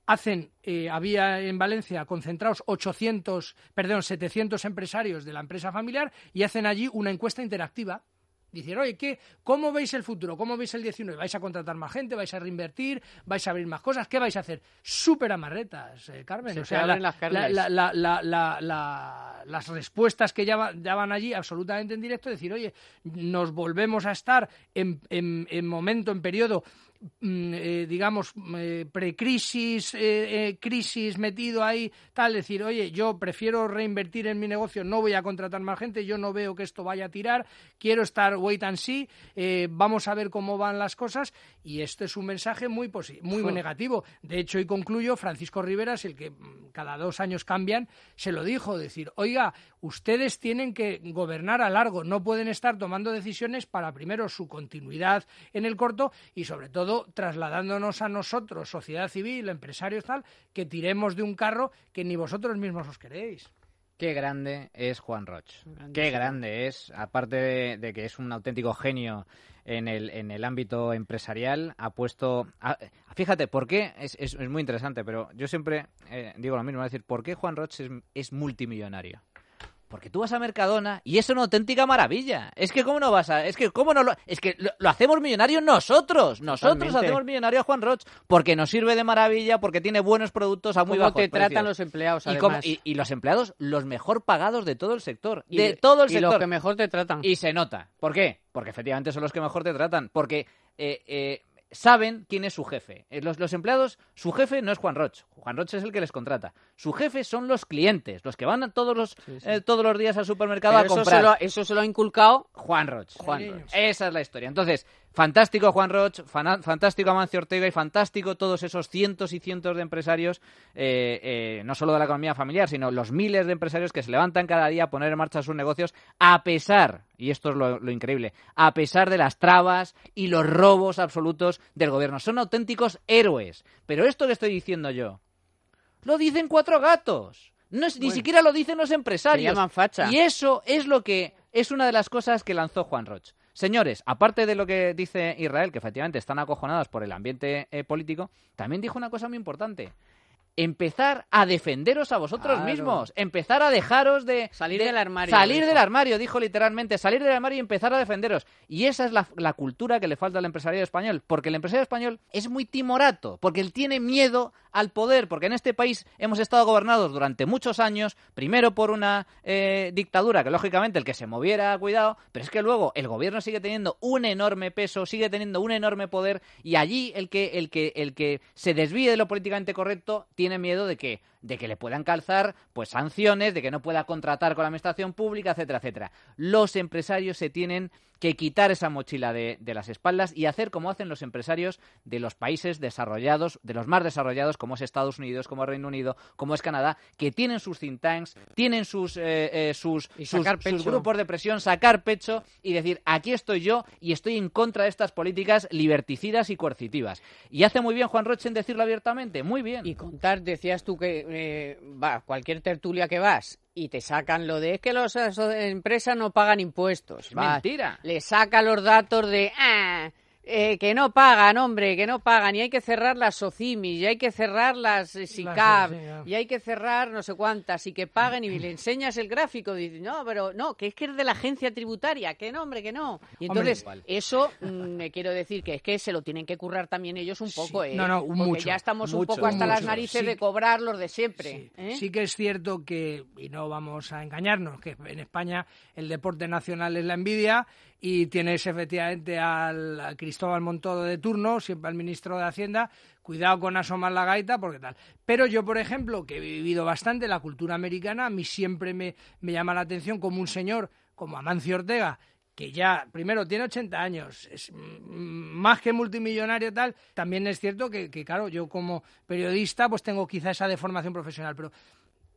Speaker 5: hacen, eh, había en Valencia concentrados 800, perdón, 700 empresarios de la empresa familiar y hacen allí una encuesta interactiva Dicen, oye, ¿qué, ¿cómo veis el futuro? ¿Cómo veis el 19? ¿Vais a contratar más gente? ¿Vais a reinvertir? ¿Vais a abrir más cosas? ¿Qué vais a hacer? Súper amarretas, eh, Carmen. o sea, las, respuestas que ya, van allí absolutamente en directo, decir, oye, nos volvemos a estar en, en, en momento, en periodo eh, digamos, eh, precrisis, eh, crisis metido ahí, tal, decir, oye, yo prefiero reinvertir en mi negocio, no voy a contratar más gente, yo no veo que esto vaya a tirar, quiero estar wait and see, vamos a ver cómo van las cosas, y este es un mensaje muy, muy, muy negativo. De hecho, y concluyo, Francisco Riveras, el que mm, cada dos años cambian, se lo dijo, decir, oiga, ustedes tienen que gobernar a largo, no pueden estar tomando decisiones para primero su continuidad en el corto y sobre todo trasladándonos a nosotros, sociedad civil, empresarios, tal, que tiremos de un carro que ni vosotros mismos os queréis.
Speaker 6: Qué grande es Juan Roch. Qué grande es, aparte de, que es un auténtico genio en el, en el ámbito empresarial, ha puesto... fíjate, ¿por qué? Es, es, muy interesante, pero yo siempre eh, digo lo mismo, es decir, ¿por qué Juan Roch es multimillonario? Porque tú vas a Mercadona y es una auténtica maravilla. Es que cómo no vas a... Es que cómo no lo... Es que lo, lo hacemos millonario nosotros. Nosotros
Speaker 3: Totalmente.
Speaker 6: hacemos millonario a Juan Roch porque nos sirve de maravilla, porque tiene buenos productos a muy
Speaker 3: ¿Cómo
Speaker 6: bajos
Speaker 3: te tratan
Speaker 6: precios.
Speaker 3: los empleados,
Speaker 6: y,
Speaker 3: además?
Speaker 6: y- y los empleados los mejor pagados de todo el sector.
Speaker 3: Y
Speaker 6: de todo el
Speaker 3: y
Speaker 6: sector.
Speaker 3: los que mejor te tratan.
Speaker 6: Y se nota. ¿Por qué? Porque efectivamente son los que mejor te tratan. Porque eh, eh, saben quién es su jefe. Eh, Los, los empleados, su jefe no es Juan Roch. Juan Roch es el que les contrata. Su jefe son los clientes, los que van a todos los, eh, todos los días al supermercado
Speaker 3: Pero
Speaker 6: a
Speaker 3: eso,
Speaker 6: comprar.
Speaker 3: se lo, eso se lo ha inculcado
Speaker 6: Juan Roch.
Speaker 3: Juan
Speaker 5: Niños.
Speaker 3: Roch.
Speaker 6: Esa es la historia. Entonces, fantástico Juan Roch, fantástico Amancio Ortega y fantástico todos esos cientos y cientos de empresarios, eh, eh, no solo de la economía familiar, sino los miles de empresarios que se levantan cada día a poner en marcha sus negocios a pesar, y esto es lo, lo increíble, a pesar de las trabas y los robos absolutos del gobierno. Son auténticos héroes. Pero esto que estoy diciendo yo, lo dicen cuatro gatos. No es, ni
Speaker 3: Bueno.
Speaker 6: siquiera lo dicen los empresarios.
Speaker 3: Se llaman facha.
Speaker 6: Y eso es lo que es una de las cosas que lanzó Juan Roch. Señores, aparte de lo que dice Israel, que efectivamente están acojonados por el ambiente eh, político, también dijo una cosa muy importante. Empezar a defenderos a vosotros
Speaker 3: Claro.
Speaker 6: mismos, empezar a dejaros de
Speaker 3: Salir
Speaker 6: de-
Speaker 3: del armario,
Speaker 6: salir
Speaker 3: dijo.
Speaker 6: del armario, dijo literalmente, salir del armario y empezar a defenderos. Y esa es la, la cultura que le falta al empresario español, porque el empresario español es muy timorato, porque él tiene miedo al poder, porque en este país hemos estado gobernados durante muchos años, primero por una eh, dictadura, que lógicamente el que se moviera, cuidado, pero es que luego el gobierno sigue teniendo un enorme peso, sigue teniendo un enorme poder, y allí el que, el que, el que se desvíe de lo políticamente correcto tiene miedo de que de que le puedan calzar pues sanciones, de que no pueda contratar con la administración pública, etcétera, etcétera. Los empresarios se tienen que quitar esa mochila de, de las espaldas y hacer como hacen los empresarios de los países desarrollados, de los más desarrollados, como es Estados Unidos, como es Reino Unido, como es Canadá, que tienen sus think tanks, tienen sus, eh, eh, sus, grupos de presión, sacar pecho y decir, aquí estoy yo y estoy en contra de estas políticas liberticidas y coercitivas. Y hace muy bien Juan Roche en decirlo abiertamente, muy bien.
Speaker 3: Y contar, decías tú que eh, va, cualquier tertulia que vas y te sacan lo de es que las empresas no pagan impuestos.
Speaker 6: Mentira.
Speaker 3: Le saca los datos de ah, eh, que no pagan, hombre, que no pagan y hay que cerrar las SOCIMI y hay que cerrar las eh, SICAP y hay que cerrar no sé cuántas y que paguen y le enseñas el gráfico y dices, no, pero no, que es que es de la agencia tributaria, que no, hombre, que no. Y entonces, eso mm, me quiero decir que es que se lo tienen que currar también ellos un poco,
Speaker 5: Sí.
Speaker 3: ¿eh?
Speaker 5: No, no,
Speaker 3: Porque
Speaker 5: mucho,
Speaker 3: ya estamos un poco hasta las narices
Speaker 5: Sí.
Speaker 3: de cobrar los de siempre.
Speaker 5: Sí,
Speaker 3: ¿eh?
Speaker 5: sí que es cierto que, y no vamos a engañarnos, que en España el deporte nacional es la envidia y tienes efectivamente al, Cristóbal Montodo de turno, siempre al ministro de Hacienda, cuidado con asomar la gaita porque tal. Pero yo, por ejemplo, que he vivido bastante la cultura americana, a mí siempre me, me llama la atención como un señor como Amancio Ortega, que ya, primero, tiene 80 años, es más que multimillonario tal, también es cierto que, que, claro, yo como periodista pues tengo quizá esa deformación profesional, pero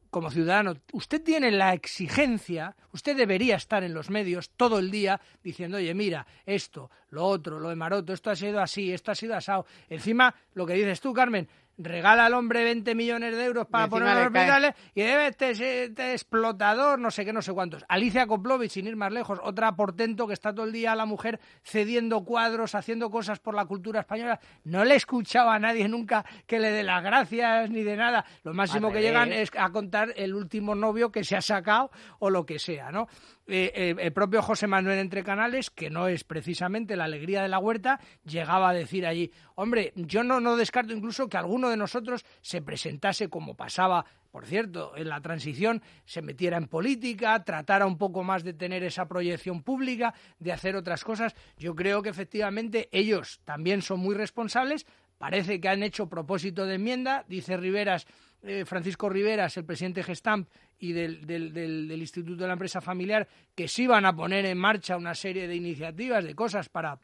Speaker 5: como ciudadano, usted tiene la exigencia, usted debería estar en los medios todo el día diciendo, oye, mira, esto, lo otro, lo de Maroto, esto ha sido así, esto ha sido asado. Encima, lo que dices tú, Carmen, regala al hombre 20 millones de euros para poner los hospitales y debe este, este explotador, no sé qué, no sé cuántos. Alicia Koplovich, sin ir más lejos, otra portento que está todo el día la mujer cediendo cuadros, haciendo cosas por la cultura española. No le he escuchado a nadie nunca que le dé las gracias ni de nada. Lo máximo que llegan es a contar el último novio que se ha sacado o lo que sea, ¿no? Eh, eh, el propio José Manuel Entre Canales, que no es precisamente la alegría de la huerta, llegaba a decir allí, hombre, yo no, no descarto incluso que alguno de nosotros se presentase como pasaba, por cierto, en la transición, se metiera en política, tratara un poco más de tener esa proyección pública, de hacer otras cosas. Yo creo que efectivamente ellos también son muy responsables, parece que han hecho propósito de enmienda, dice Riveras, eh, Francisco Riveras, el presidente Gestamp y del, del, del- del Instituto de la Empresa Familiar, que sí van a poner en marcha una serie de iniciativas, de cosas para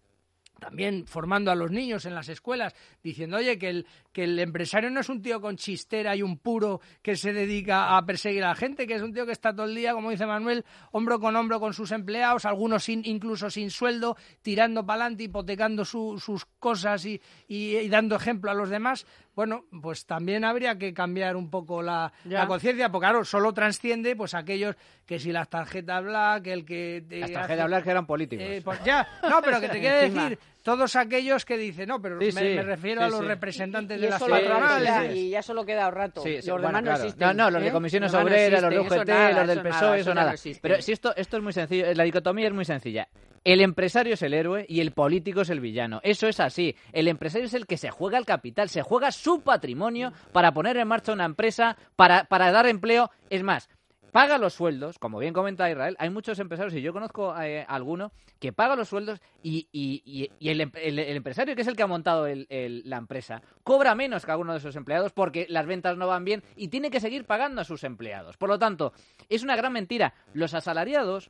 Speaker 5: también formando a los niños en las escuelas, diciendo, oye, que el, que el empresario no es un tío con chistera y un puro que se dedica a perseguir a la gente, que es un tío que está todo el día, como dice Manuel, hombro con hombro con sus empleados, algunos sin, incluso sin sueldo, tirando para adelante, hipotecando su- sus cosas y, y- y dando ejemplo a los demás. Bueno, pues también habría que cambiar un poco la, la conciencia, porque claro, solo transciende pues aquellos que si las tarjetas black, el que... te
Speaker 6: Las
Speaker 5: hace-
Speaker 6: tarjetas black que eran políticos.
Speaker 5: eh, pues ya, no, pero que te [LAUGHS] quiero
Speaker 3: Encima.
Speaker 5: decir todos aquellos que dicen, no, pero
Speaker 6: Sí,
Speaker 5: me,
Speaker 6: sí,
Speaker 5: me refiero a los
Speaker 6: sí.
Speaker 5: representantes
Speaker 3: Y
Speaker 5: de las patronales.
Speaker 3: queda-
Speaker 6: sí, sí.
Speaker 3: y ya solo queda un rato.
Speaker 6: Sí, sí,
Speaker 3: los
Speaker 6: bueno,
Speaker 3: demás
Speaker 6: claro.
Speaker 3: no existen.
Speaker 6: No, no, los
Speaker 3: ¿eh?
Speaker 6: de comisiones
Speaker 3: Los demás no
Speaker 6: obreras, los de UGT,
Speaker 3: nada,
Speaker 6: los del
Speaker 3: eso
Speaker 6: PSOE,
Speaker 3: nada,
Speaker 6: eso nada.
Speaker 3: no.
Speaker 6: Pero si esto, esto es muy sencillo, la dicotomía es muy sencilla. El empresario es el héroe y el político es el villano. Eso es así. El empresario es el que se juega el capital, se juega su patrimonio para poner en marcha una empresa, para, para dar empleo. Es más, paga los sueldos, como bien comenta Israel, hay muchos empresarios, y yo conozco eh, alguno, que paga los sueldos y, y- el, em- empresario, que es el que ha montado la empresa, cobra menos que alguno de sus empleados porque las ventas no van bien y tiene que seguir pagando a sus empleados. Por lo tanto, es una gran mentira. Los asalariados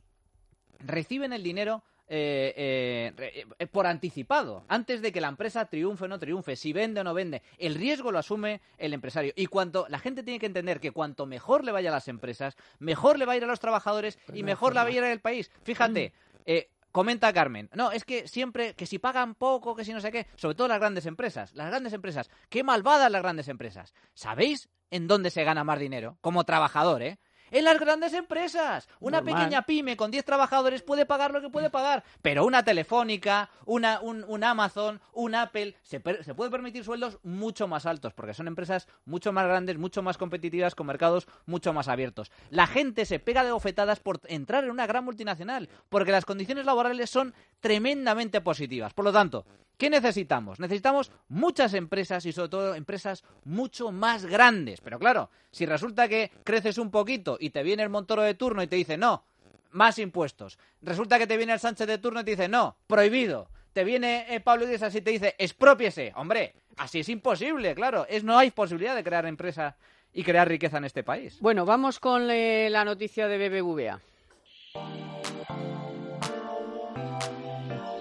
Speaker 6: reciben el dinero eh, eh, eh, por anticipado, antes de que la empresa triunfe o no triunfe, si vende o no vende. El riesgo lo asume el empresario. Y cuanto la gente tiene que entender que cuanto mejor le vaya a las empresas, mejor le va a ir a los trabajadores y mejor le va a ir al país. Fíjate, eh, comenta Carmen, no, es que siempre, que si pagan poco, que si no sé qué, sobre todo las grandes empresas, las grandes empresas, qué malvadas las grandes empresas. ¿Sabéis en dónde se gana más dinero? Como trabajador, ¿eh? En las grandes empresas. Una
Speaker 3: Normal.
Speaker 6: pequeña pyme con 10 trabajadores puede pagar lo que puede pagar. Pero una telefónica, una, un, un Amazon, un Apple, se, per- se puede permitir sueldos mucho más altos porque son empresas mucho más grandes, mucho más competitivas, con mercados mucho más abiertos. La gente se pega de bofetadas por entrar en una gran multinacional porque las condiciones laborales son tremendamente positivas. Por lo tanto, ¿Qué necesitamos? Necesitamos muchas empresas y sobre todo empresas mucho más grandes. Pero claro, si resulta que creces un poquito y te viene el Montoro de turno y te dice no, más impuestos. Resulta que te viene el Sánchez de turno y te dice no, prohibido. Te viene eh, Pablo Iglesias y te dice expropiese. Hombre, así es imposible, claro. Es, no hay posibilidad de crear empresas y crear riqueza en este país.
Speaker 3: Bueno, vamos con eh, la noticia de BBVA.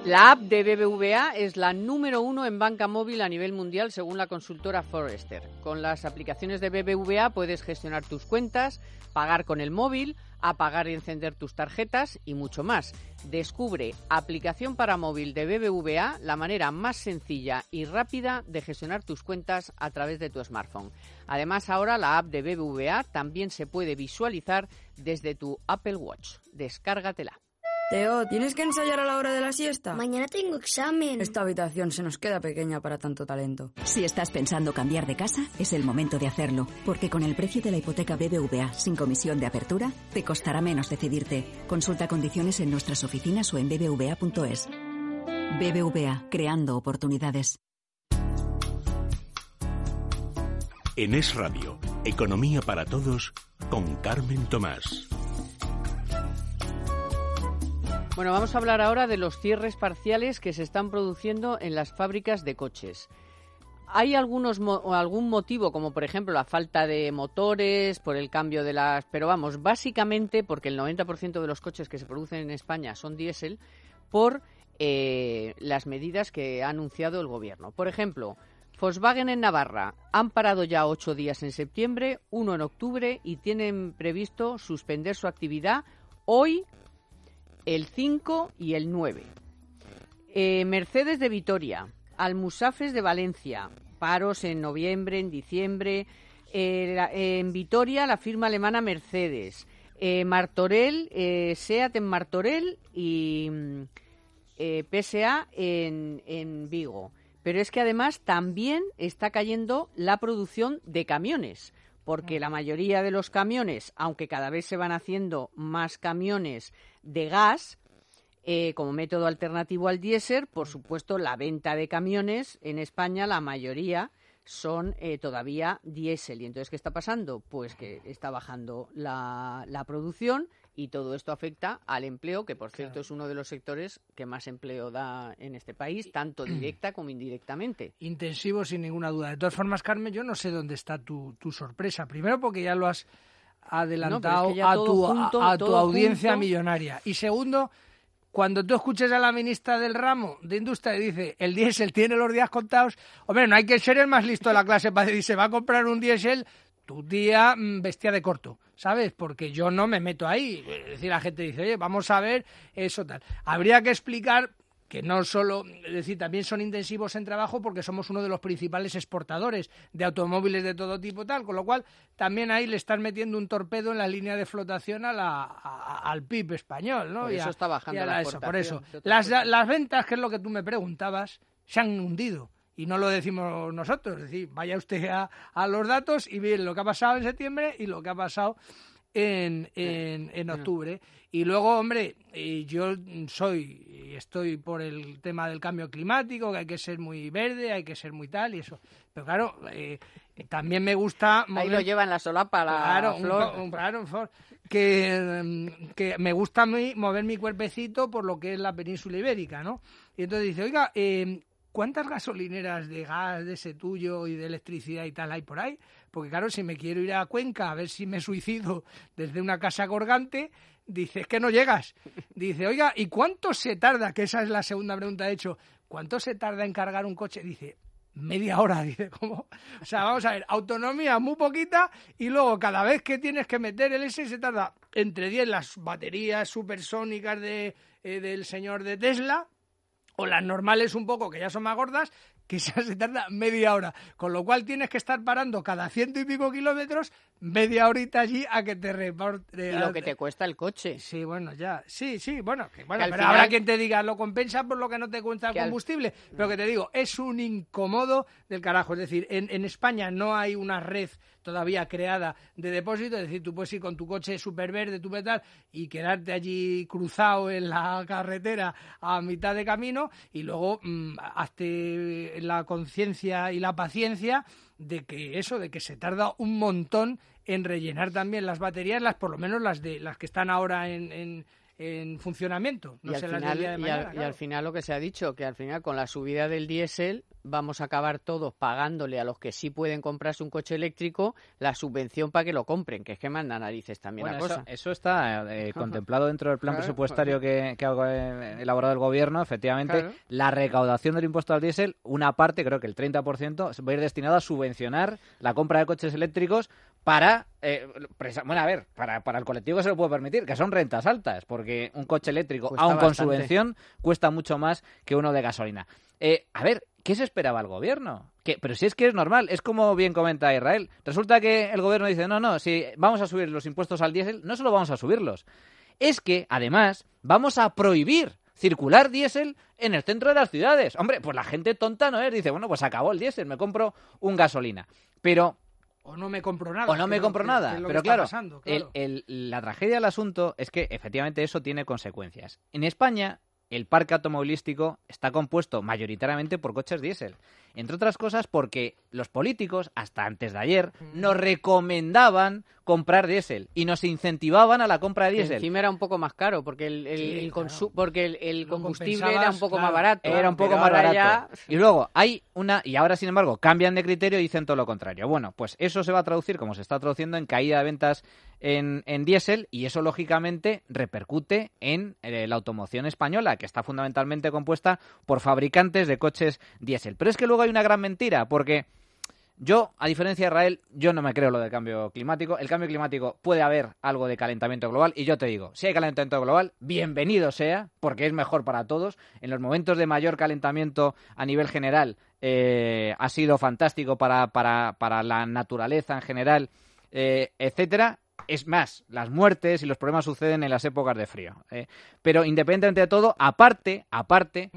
Speaker 3: La app de BBVA es la número uno en banca móvil a nivel mundial según la consultora Forrester. Con las aplicaciones de BBVA puedes gestionar tus cuentas, pagar con el móvil, apagar y encender tus tarjetas y mucho más. Descubre aplicación para móvil de BBVA, la manera más sencilla y rápida de gestionar tus cuentas a través de tu smartphone. Además, ahora la app de BBVA también se puede visualizar desde tu Apple Watch. Descárgatela.
Speaker 11: Teo, ¿tienes que ensayar a la hora de la siesta?
Speaker 12: Mañana tengo examen.
Speaker 11: Esta habitación se nos queda pequeña para tanto talento.
Speaker 13: Si estás pensando cambiar de casa, es el momento de hacerlo, porque con el precio de la hipoteca BBVA sin comisión de apertura, te costará menos decidirte. Consulta condiciones en nuestras oficinas o en bbva.es. BBVA, creando oportunidades.
Speaker 2: En Es Radio, Economía para Todos, con Carmen Tomás.
Speaker 3: Bueno, vamos a hablar ahora de los cierres parciales que se están produciendo en las fábricas de coches. Hay algunos algún motivo, como por ejemplo la falta de motores, por el cambio de las... Pero vamos, básicamente porque el 90% de los coches que se producen en España son diésel, por eh, las medidas que ha anunciado el gobierno. Por ejemplo, Volkswagen en Navarra han parado ya ocho días en septiembre, uno en octubre y tienen previsto suspender su actividad hoy, el 5 y el 9. Eh, Mercedes de Vitoria, Almusafes de Valencia, paros en noviembre, en diciembre. Eh, en Vitoria, la firma alemana Mercedes. Eh, Martorell, SEAT en Martorell y mm, PSA en, en Vigo. Pero es que además también está cayendo la producción de camiones, porque la mayoría de los camiones, aunque cada vez se van haciendo más camiones de gas, eh, como método alternativo al diésel, por supuesto, la venta de camiones en España, la mayoría son eh, todavía diésel. Y entonces, ¿qué está pasando? Pues que está bajando la, la producción y todo esto afecta al empleo, que por cierto es uno de los sectores que más empleo da en este país, tanto [CLEARS THROAT] directa como indirectamente.
Speaker 5: Intensivo, sin ninguna duda. De todas formas, Carmen, yo no sé dónde está tu, tu sorpresa. Primero, porque ya lo has adelantado
Speaker 3: que
Speaker 5: a, tu,
Speaker 3: junto,
Speaker 5: a, a tu audiencia
Speaker 3: junto.
Speaker 5: millonaria. Y segundo, cuando tú escuches a la ministra del ramo de industria y dice el diésel tiene los días contados, hombre, no hay que ser el más listo de la clase para decir se va a comprar un diésel tu tía mm, bestia de corto, ¿sabes? Porque yo no me meto ahí. Es decir, la gente dice, oye, vamos a ver eso tal. Habría que explicar que no solo, es decir, también son intensivos en trabajo porque somos uno de los principales exportadores de automóviles de todo tipo tal, con lo cual también ahí le están metiendo un torpedo en la línea de flotación a la, a- al PIB español, ¿no?
Speaker 3: Por
Speaker 5: Y
Speaker 3: eso
Speaker 5: a-
Speaker 3: está bajando
Speaker 5: y a
Speaker 3: la
Speaker 5: eso, por eso. Las, las ventas, que es lo que tú me preguntabas, se han hundido. Y no lo decimos nosotros, es decir, vaya usted a, a los datos y ve lo que ha pasado en septiembre y lo que ha pasado en, en, en octubre. Y luego, hombre, eh, yo soy y estoy por el tema del cambio climático, que hay que ser muy verde, hay que ser muy tal y eso. Pero claro, eh, también me gusta...
Speaker 3: Ahí
Speaker 5: mover-
Speaker 3: lo lleva en la solapa la
Speaker 5: Claro,
Speaker 3: flor.
Speaker 5: un- claro, un flor. Que, mm, que me gusta a mí mover mi cuerpecito por lo que es la península ibérica, ¿no? Y entonces dice, oiga, eh, ¿cuántas gasolineras de gas de ese tuyo y de electricidad y tal hay por ahí? Porque claro, si me quiero ir a Cuenca a ver si me suicido desde una casa colgante, dice, que no llegas. Dice, oiga, ¿y cuánto se tarda? Que esa es la segunda pregunta, de hecho, ¿cuánto se tarda en cargar un coche? Dice, media hora, [LAUGHS] dice, ¿cómo? O sea, vamos a ver, autonomía muy poquita y luego cada vez que tienes que meter el S se tarda entre 10 las baterías supersónicas de, eh, del señor de Tesla o las normales un poco, que ya son más gordas, [LAUGHS] esa se tarda media hora. Con lo cual tienes que estar parando cada ciento y pico kilómetros media horita allí a que te reporte.
Speaker 3: Y lo que te cuesta el coche.
Speaker 5: Sí, bueno, ya. Sí, sí, bueno, que, bueno
Speaker 3: Que
Speaker 5: pero
Speaker 3: final-
Speaker 5: habrá quien te diga, lo compensa por lo que no te cuesta el
Speaker 3: al-
Speaker 5: combustible. Pero que te digo, es un incómodo del carajo. Es decir, en, en España no hay una red todavía creada de depósito. Es decir, tú puedes ir con tu coche súper verde, tu metal, y quedarte allí cruzado en la carretera a mitad de camino y luego mm, hazte la conciencia y la paciencia de que eso, de que se tarda un montón en rellenar también las baterías, las por lo menos las de las que están ahora en, en, en funcionamiento, no
Speaker 3: y, al final,
Speaker 5: de
Speaker 3: y, al, y al final lo que se ha dicho, que al final con la subida del diésel vamos a acabar todos pagándole a los que sí pueden comprarse un coche eléctrico la subvención para que lo compren, que es que manda narices también
Speaker 6: Bueno,
Speaker 3: la
Speaker 6: eso,
Speaker 3: cosa.
Speaker 6: eso está eh, [LAUGHS] contemplado dentro del plan
Speaker 3: Claro,
Speaker 6: presupuestario que, que ha elaborado el gobierno. Efectivamente,
Speaker 3: Claro.
Speaker 6: la recaudación del impuesto al diésel, una parte, creo que el 30%, se va a ir destinado a subvencionar la compra de coches eléctricos para, eh, bueno, a ver, para, para el colectivo que se lo puede permitir, que son rentas altas, porque un coche eléctrico,
Speaker 3: Cuesta
Speaker 6: aun con subvención, cuesta mucho más que uno de gasolina. Eh, a ver, ¿qué se esperaba el gobierno? Pero si es que es normal, es como bien comenta Israel. Resulta que el gobierno dice, no, no, si vamos a subir los impuestos al diésel, no solo vamos a subirlos, es que además vamos a prohibir circular diésel en el centro de las ciudades. Hombre, pues la gente tonta no es, dice, bueno, pues acabó el diésel, me compro un gasolina. Pero
Speaker 5: O no me compro nada.
Speaker 6: o no me
Speaker 5: lo
Speaker 6: compro nada.
Speaker 5: que que
Speaker 6: Pero claro,
Speaker 5: pasando,
Speaker 6: el-
Speaker 5: claro.
Speaker 6: el- la tragedia del asunto es que efectivamente eso tiene consecuencias. En España, el parque automovilístico está compuesto mayoritariamente por coches diésel. Entre otras cosas porque los políticos, hasta antes de ayer, nos recomendaban comprar diésel y nos incentivaban a la compra de diésel.
Speaker 3: encima era un poco más caro porque el, el,
Speaker 5: Sí,
Speaker 3: el
Speaker 5: claro.
Speaker 3: consu- porque el, combustible era un poco más barato.
Speaker 6: Era un poco más barato.
Speaker 3: ya-
Speaker 6: Y luego hay una, y ahora sin embargo cambian de criterio y dicen todo lo contrario. Bueno, pues eso se va a traducir, como se está traduciendo, en caída de ventas en, diésel y eso lógicamente repercute en eh, la automoción española, que está fundamentalmente compuesta por fabricantes de coches diésel. Pero es que luego hay una gran mentira, porque yo, a diferencia de Israel, yo no me creo lo del cambio climático. El cambio climático puede haber algo de calentamiento global y yo te digo, si hay calentamiento global, bienvenido sea, porque es mejor para todos. En los momentos de mayor calentamiento a nivel general eh, ha sido fantástico para, para, para la naturaleza en general, eh, etcétera. Es más, las muertes y los problemas suceden en las épocas de frío. eh. Pero independientemente de todo, aparte, aparte,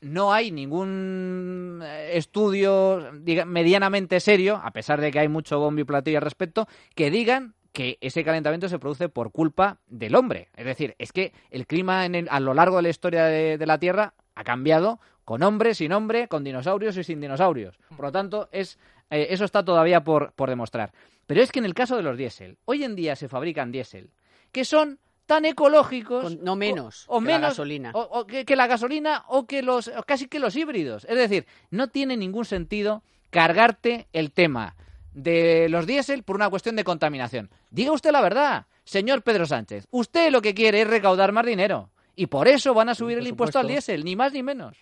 Speaker 6: no hay ningún eh, estudio diga- medianamente serio, a pesar de que hay mucho bombo y platillo al respecto, que digan que ese calentamiento se produce por culpa del hombre. Es decir, es que el clima en el- a lo largo de la historia de, de la Tierra ha cambiado con hombre, sin hombre, con dinosaurios y sin dinosaurios. Por lo tanto, es, eh, eso está todavía por, por demostrar. Pero es que en el caso de los diésel, hoy en día se fabrican diésel que son tan ecológicos
Speaker 3: Con- no menos
Speaker 6: o, o
Speaker 3: que la
Speaker 6: menos
Speaker 3: gasolina.
Speaker 6: o- o que, que la gasolina o que los o casi que los híbridos. Es decir no tiene ningún sentido cargarte el tema de los diésel por una cuestión de contaminación. Diga usted la verdad señor Pedro Sánchez. Usted lo que quiere es recaudar más dinero y por eso van a subir
Speaker 3: por
Speaker 6: el impuesto al diésel ni más ni menos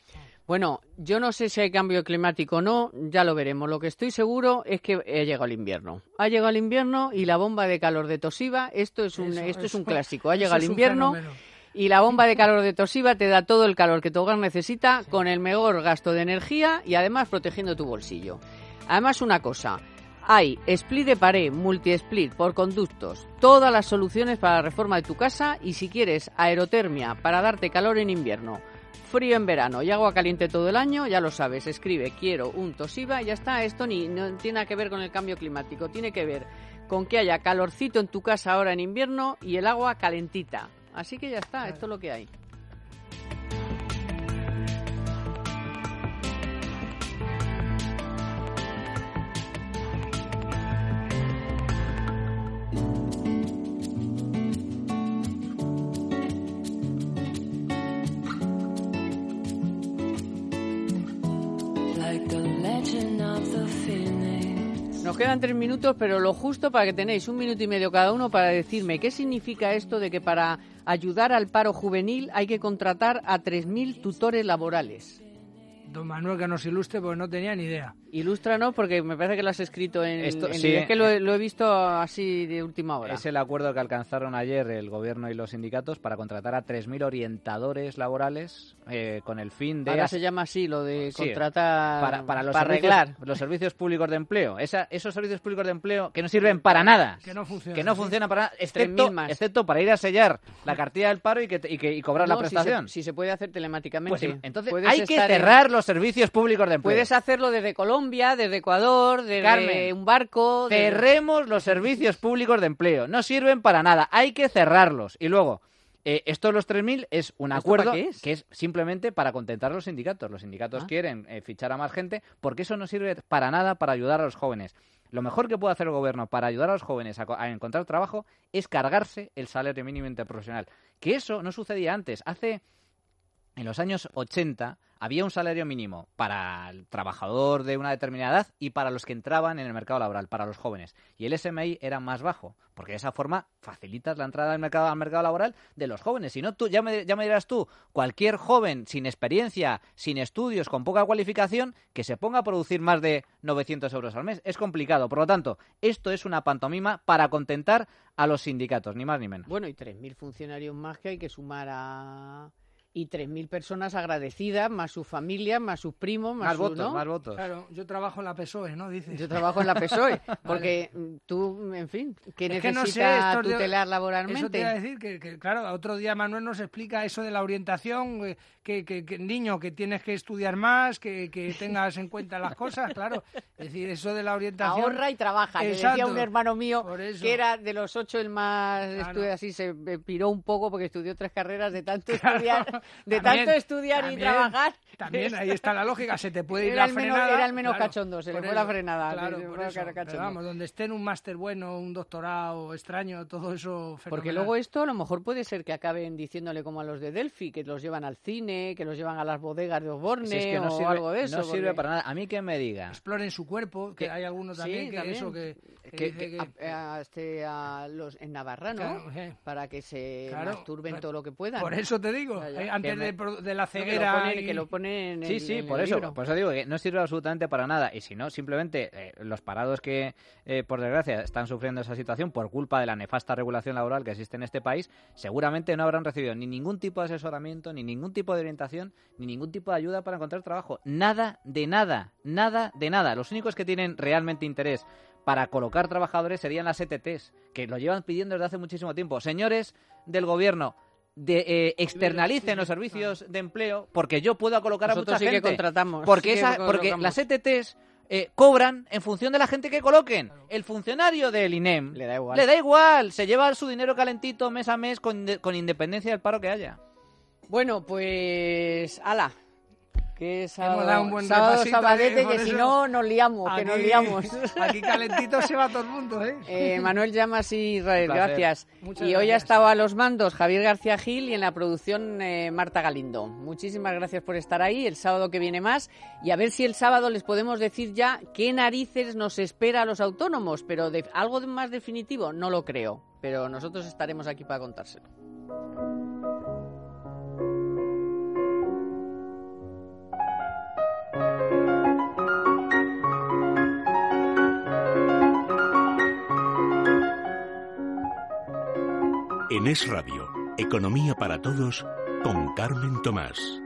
Speaker 3: Bueno, yo no sé si hay cambio climático o no, ya lo veremos. Lo que estoy seguro es que ha llegado el invierno. Ha llegado el invierno y la bomba de calor de Toshiba, esto es un,
Speaker 5: Eso,
Speaker 3: esto es un clásico. Ha llegado el invierno. Y la bomba de calor de Toshiba te da todo el calor que tu hogar necesita con el mejor gasto de energía y además protegiendo tu bolsillo. Además, una cosa. Hay split de pared, multi-split por conductos, todas las soluciones para la reforma de tu casa y si quieres aerotermia para darte calor en invierno, frío en verano y agua caliente todo el año, ya lo sabes, escribe quiero un Toshiba y ya está, esto ni no tiene nada que ver con el cambio climático, tiene que ver con que haya calorcito en tu casa ahora en invierno y el agua calentita. Así que ya está, esto es lo que hay. Nos quedan tres minutos, pero lo justo para que tenéis un minuto y medio cada uno para decirme qué significa esto de que para ayudar al paro juvenil hay que contratar a 3.000 tutores laborales.
Speaker 5: Don Manuel que nos ilustre porque no tenía ni idea.
Speaker 3: Ilústranos porque me parece que lo has escrito en...
Speaker 6: Esto-
Speaker 3: en-
Speaker 6: sí,
Speaker 3: es que lo, he-
Speaker 6: eh,
Speaker 3: lo he visto así de última hora.
Speaker 6: Es el acuerdo que alcanzaron ayer el gobierno y los sindicatos para contratar a 3.000 orientadores laborales eh, con el fin de...
Speaker 3: Ahora se llama así lo de
Speaker 6: Sí,
Speaker 3: contratar
Speaker 6: para, para los,
Speaker 3: para
Speaker 6: servicios,
Speaker 3: arreglar.
Speaker 6: los servicios públicos de empleo. Esa- esos servicios públicos de empleo que no sirven para nada.
Speaker 5: Que no funciona.
Speaker 6: Que no funcionan para nada,
Speaker 3: 3.000
Speaker 6: excepto,
Speaker 3: más.
Speaker 6: excepto para ir a sellar la cartilla del paro y, que, te- y, que- y cobrar
Speaker 3: No,
Speaker 6: la
Speaker 3: si se-
Speaker 6: prestación.
Speaker 3: Si se, puede hacer telemáticamente.
Speaker 6: Pues entonces hay que cerrar los servicios públicos de empleo.
Speaker 3: Puedes hacerlo desde Colombia, desde Ecuador, desde
Speaker 6: Carmen,
Speaker 3: un barco. desde-
Speaker 6: Cerremos los servicios públicos de empleo. No sirven para nada. Hay que cerrarlos. Y luego, eh, esto de los 3.000 es un
Speaker 3: ¿Esto
Speaker 6: acuerdo
Speaker 3: es?
Speaker 6: que es simplemente para contentar a los sindicatos. Los sindicatos
Speaker 3: Ah.
Speaker 6: quieren eh, fichar a más gente porque eso no sirve para nada para ayudar a los jóvenes. Lo mejor que puede hacer el gobierno para ayudar a los jóvenes a encontrar trabajo es cargarse el salario mínimo interprofesional. Que eso no sucedía antes. Hace en los años 80 había un salario mínimo para el trabajador de una determinada edad y para los que entraban en el mercado laboral, para los jóvenes. Y el SMI era más bajo, porque de esa forma facilitas la entrada al mercado, al mercado laboral de los jóvenes. Si no, tú, ya, me, ya me dirás tú, cualquier joven sin experiencia, sin estudios, con poca cualificación, que se ponga a producir más de 900 euros al mes. Es complicado. Por lo tanto, esto es una pantomima para contentar a los sindicatos, ni más ni menos.
Speaker 3: Bueno, y 3.000 funcionarios más que hay que sumar a... Y 3.000 personas agradecidas, más sus familias, más sus primos, más,
Speaker 6: Más
Speaker 3: sus-
Speaker 6: votos,
Speaker 3: ¿no?
Speaker 6: más votos.
Speaker 5: Claro, yo trabajo en la PSOE, ¿no? Dices.
Speaker 3: Yo trabajo en la PSOE, [LAUGHS] porque mm, tú, en fin, ¿qué
Speaker 5: Es que no sé,
Speaker 3: necesita
Speaker 5: esto de-
Speaker 3: tutelar
Speaker 5: Eso
Speaker 3: laboralmente?
Speaker 5: te iba a decir que, que, claro, otro día Manuel nos explica eso de la orientación, eh, que, que, que, niño, que tienes que estudiar más, que, que [LAUGHS] tengas en cuenta las cosas, claro. Es decir, eso de la orientación...
Speaker 3: Ahorra y trabaja, que decía un hermano mío que era de los ocho el más
Speaker 5: Claro.
Speaker 3: estudia así, se eh, piró un poco porque estudió tres carreras de tanto [LAUGHS] estudiar, de
Speaker 5: También,
Speaker 3: tanto estudiar y trabajar.
Speaker 5: También ahí está la lógica, se te puede [LAUGHS] ir
Speaker 3: Era
Speaker 5: la
Speaker 3: el menos-
Speaker 5: frenada.
Speaker 3: era el menos
Speaker 5: claro,
Speaker 3: cachondo, se le fue la frenada,
Speaker 5: Claro, por eso, pero vamos, donde esté en un máster bueno, un doctorado extraño, todo eso
Speaker 3: Porque
Speaker 5: fenomenal.
Speaker 3: luego esto a lo mejor puede ser que acaben diciéndole como a los de Delphi, que los llevan al cine, que los llevan a las bodegas de Osborne
Speaker 6: Si es que no
Speaker 3: o
Speaker 6: sirve,
Speaker 3: algo de eso.
Speaker 6: no sirve
Speaker 3: porque-
Speaker 6: para nada. A mí que me diga
Speaker 5: exploren su cuerpo, que
Speaker 3: Que-
Speaker 5: hay algunos
Speaker 3: sí,
Speaker 5: también que
Speaker 3: también.
Speaker 5: eso que, que
Speaker 6: Que-
Speaker 5: dice
Speaker 6: que-
Speaker 5: que-
Speaker 3: a, a este, a los en Navarra, ¿no?
Speaker 5: Claro, eh.
Speaker 3: Para que se
Speaker 5: Claro,
Speaker 3: masturben todo lo que puedan.
Speaker 5: por eso te digo, eh, antes
Speaker 6: me-
Speaker 5: de, de la
Speaker 3: No, que lo
Speaker 5: ceguera
Speaker 3: ponen-
Speaker 5: y-
Speaker 3: que lo ponen en
Speaker 6: Sí, sí,
Speaker 3: en
Speaker 6: por
Speaker 3: el
Speaker 6: eso,
Speaker 3: libro.
Speaker 6: por eso digo que no sirve absolutamente para nada. Y si no, simplemente eh, los parados que, eh, por desgracia, están sufriendo esa situación por culpa de la nefasta regulación laboral que existe en este país, seguramente no habrán recibido ni ningún tipo de asesoramiento, ni ningún tipo de orientación, ni ningún tipo de ayuda para encontrar trabajo. Nada de nada, nada de nada. Los únicos que tienen realmente interés para colocar trabajadores serían las ETTs, que lo llevan pidiendo desde hace muchísimo tiempo. Señores del gobierno, de, eh, externalicen los servicios de empleo porque yo puedo colocar a mucha
Speaker 3: sí que
Speaker 6: gente.
Speaker 3: contratamos,
Speaker 6: Porque,
Speaker 3: sí que
Speaker 6: esa, porque las ETTs eh, cobran en función de la gente que coloquen. El funcionario del INEM
Speaker 3: Le da igual.
Speaker 6: le da igual, se lleva su dinero calentito mes a mes con, con independencia del paro que haya.
Speaker 3: Bueno, pues, ala. Que es sábado,
Speaker 5: Hemos dado un buen
Speaker 3: sábado sabadete,
Speaker 5: ¿eh?
Speaker 3: Que si no nos liamos, que nos
Speaker 5: Aquí-
Speaker 3: liamos.
Speaker 5: Aquí [LAUGHS] calentito se va todo el mundo, ¿eh?
Speaker 3: Eh, Manuel Llamas y Israel, gracias.
Speaker 5: Muchas
Speaker 3: y hoy ha estado a los mandos Javier García Gil y en la producción eh, Marta Galindo. Muchísimas gracias por estar ahí. El sábado que viene más. Y a ver si el sábado les podemos decir ya qué narices nos espera a los autónomos. Pero de, algo de más definitivo no lo creo. Pero nosotros estaremos aquí para contárselo.
Speaker 2: En Es Radio, Economía para todos con Carmen Tomás.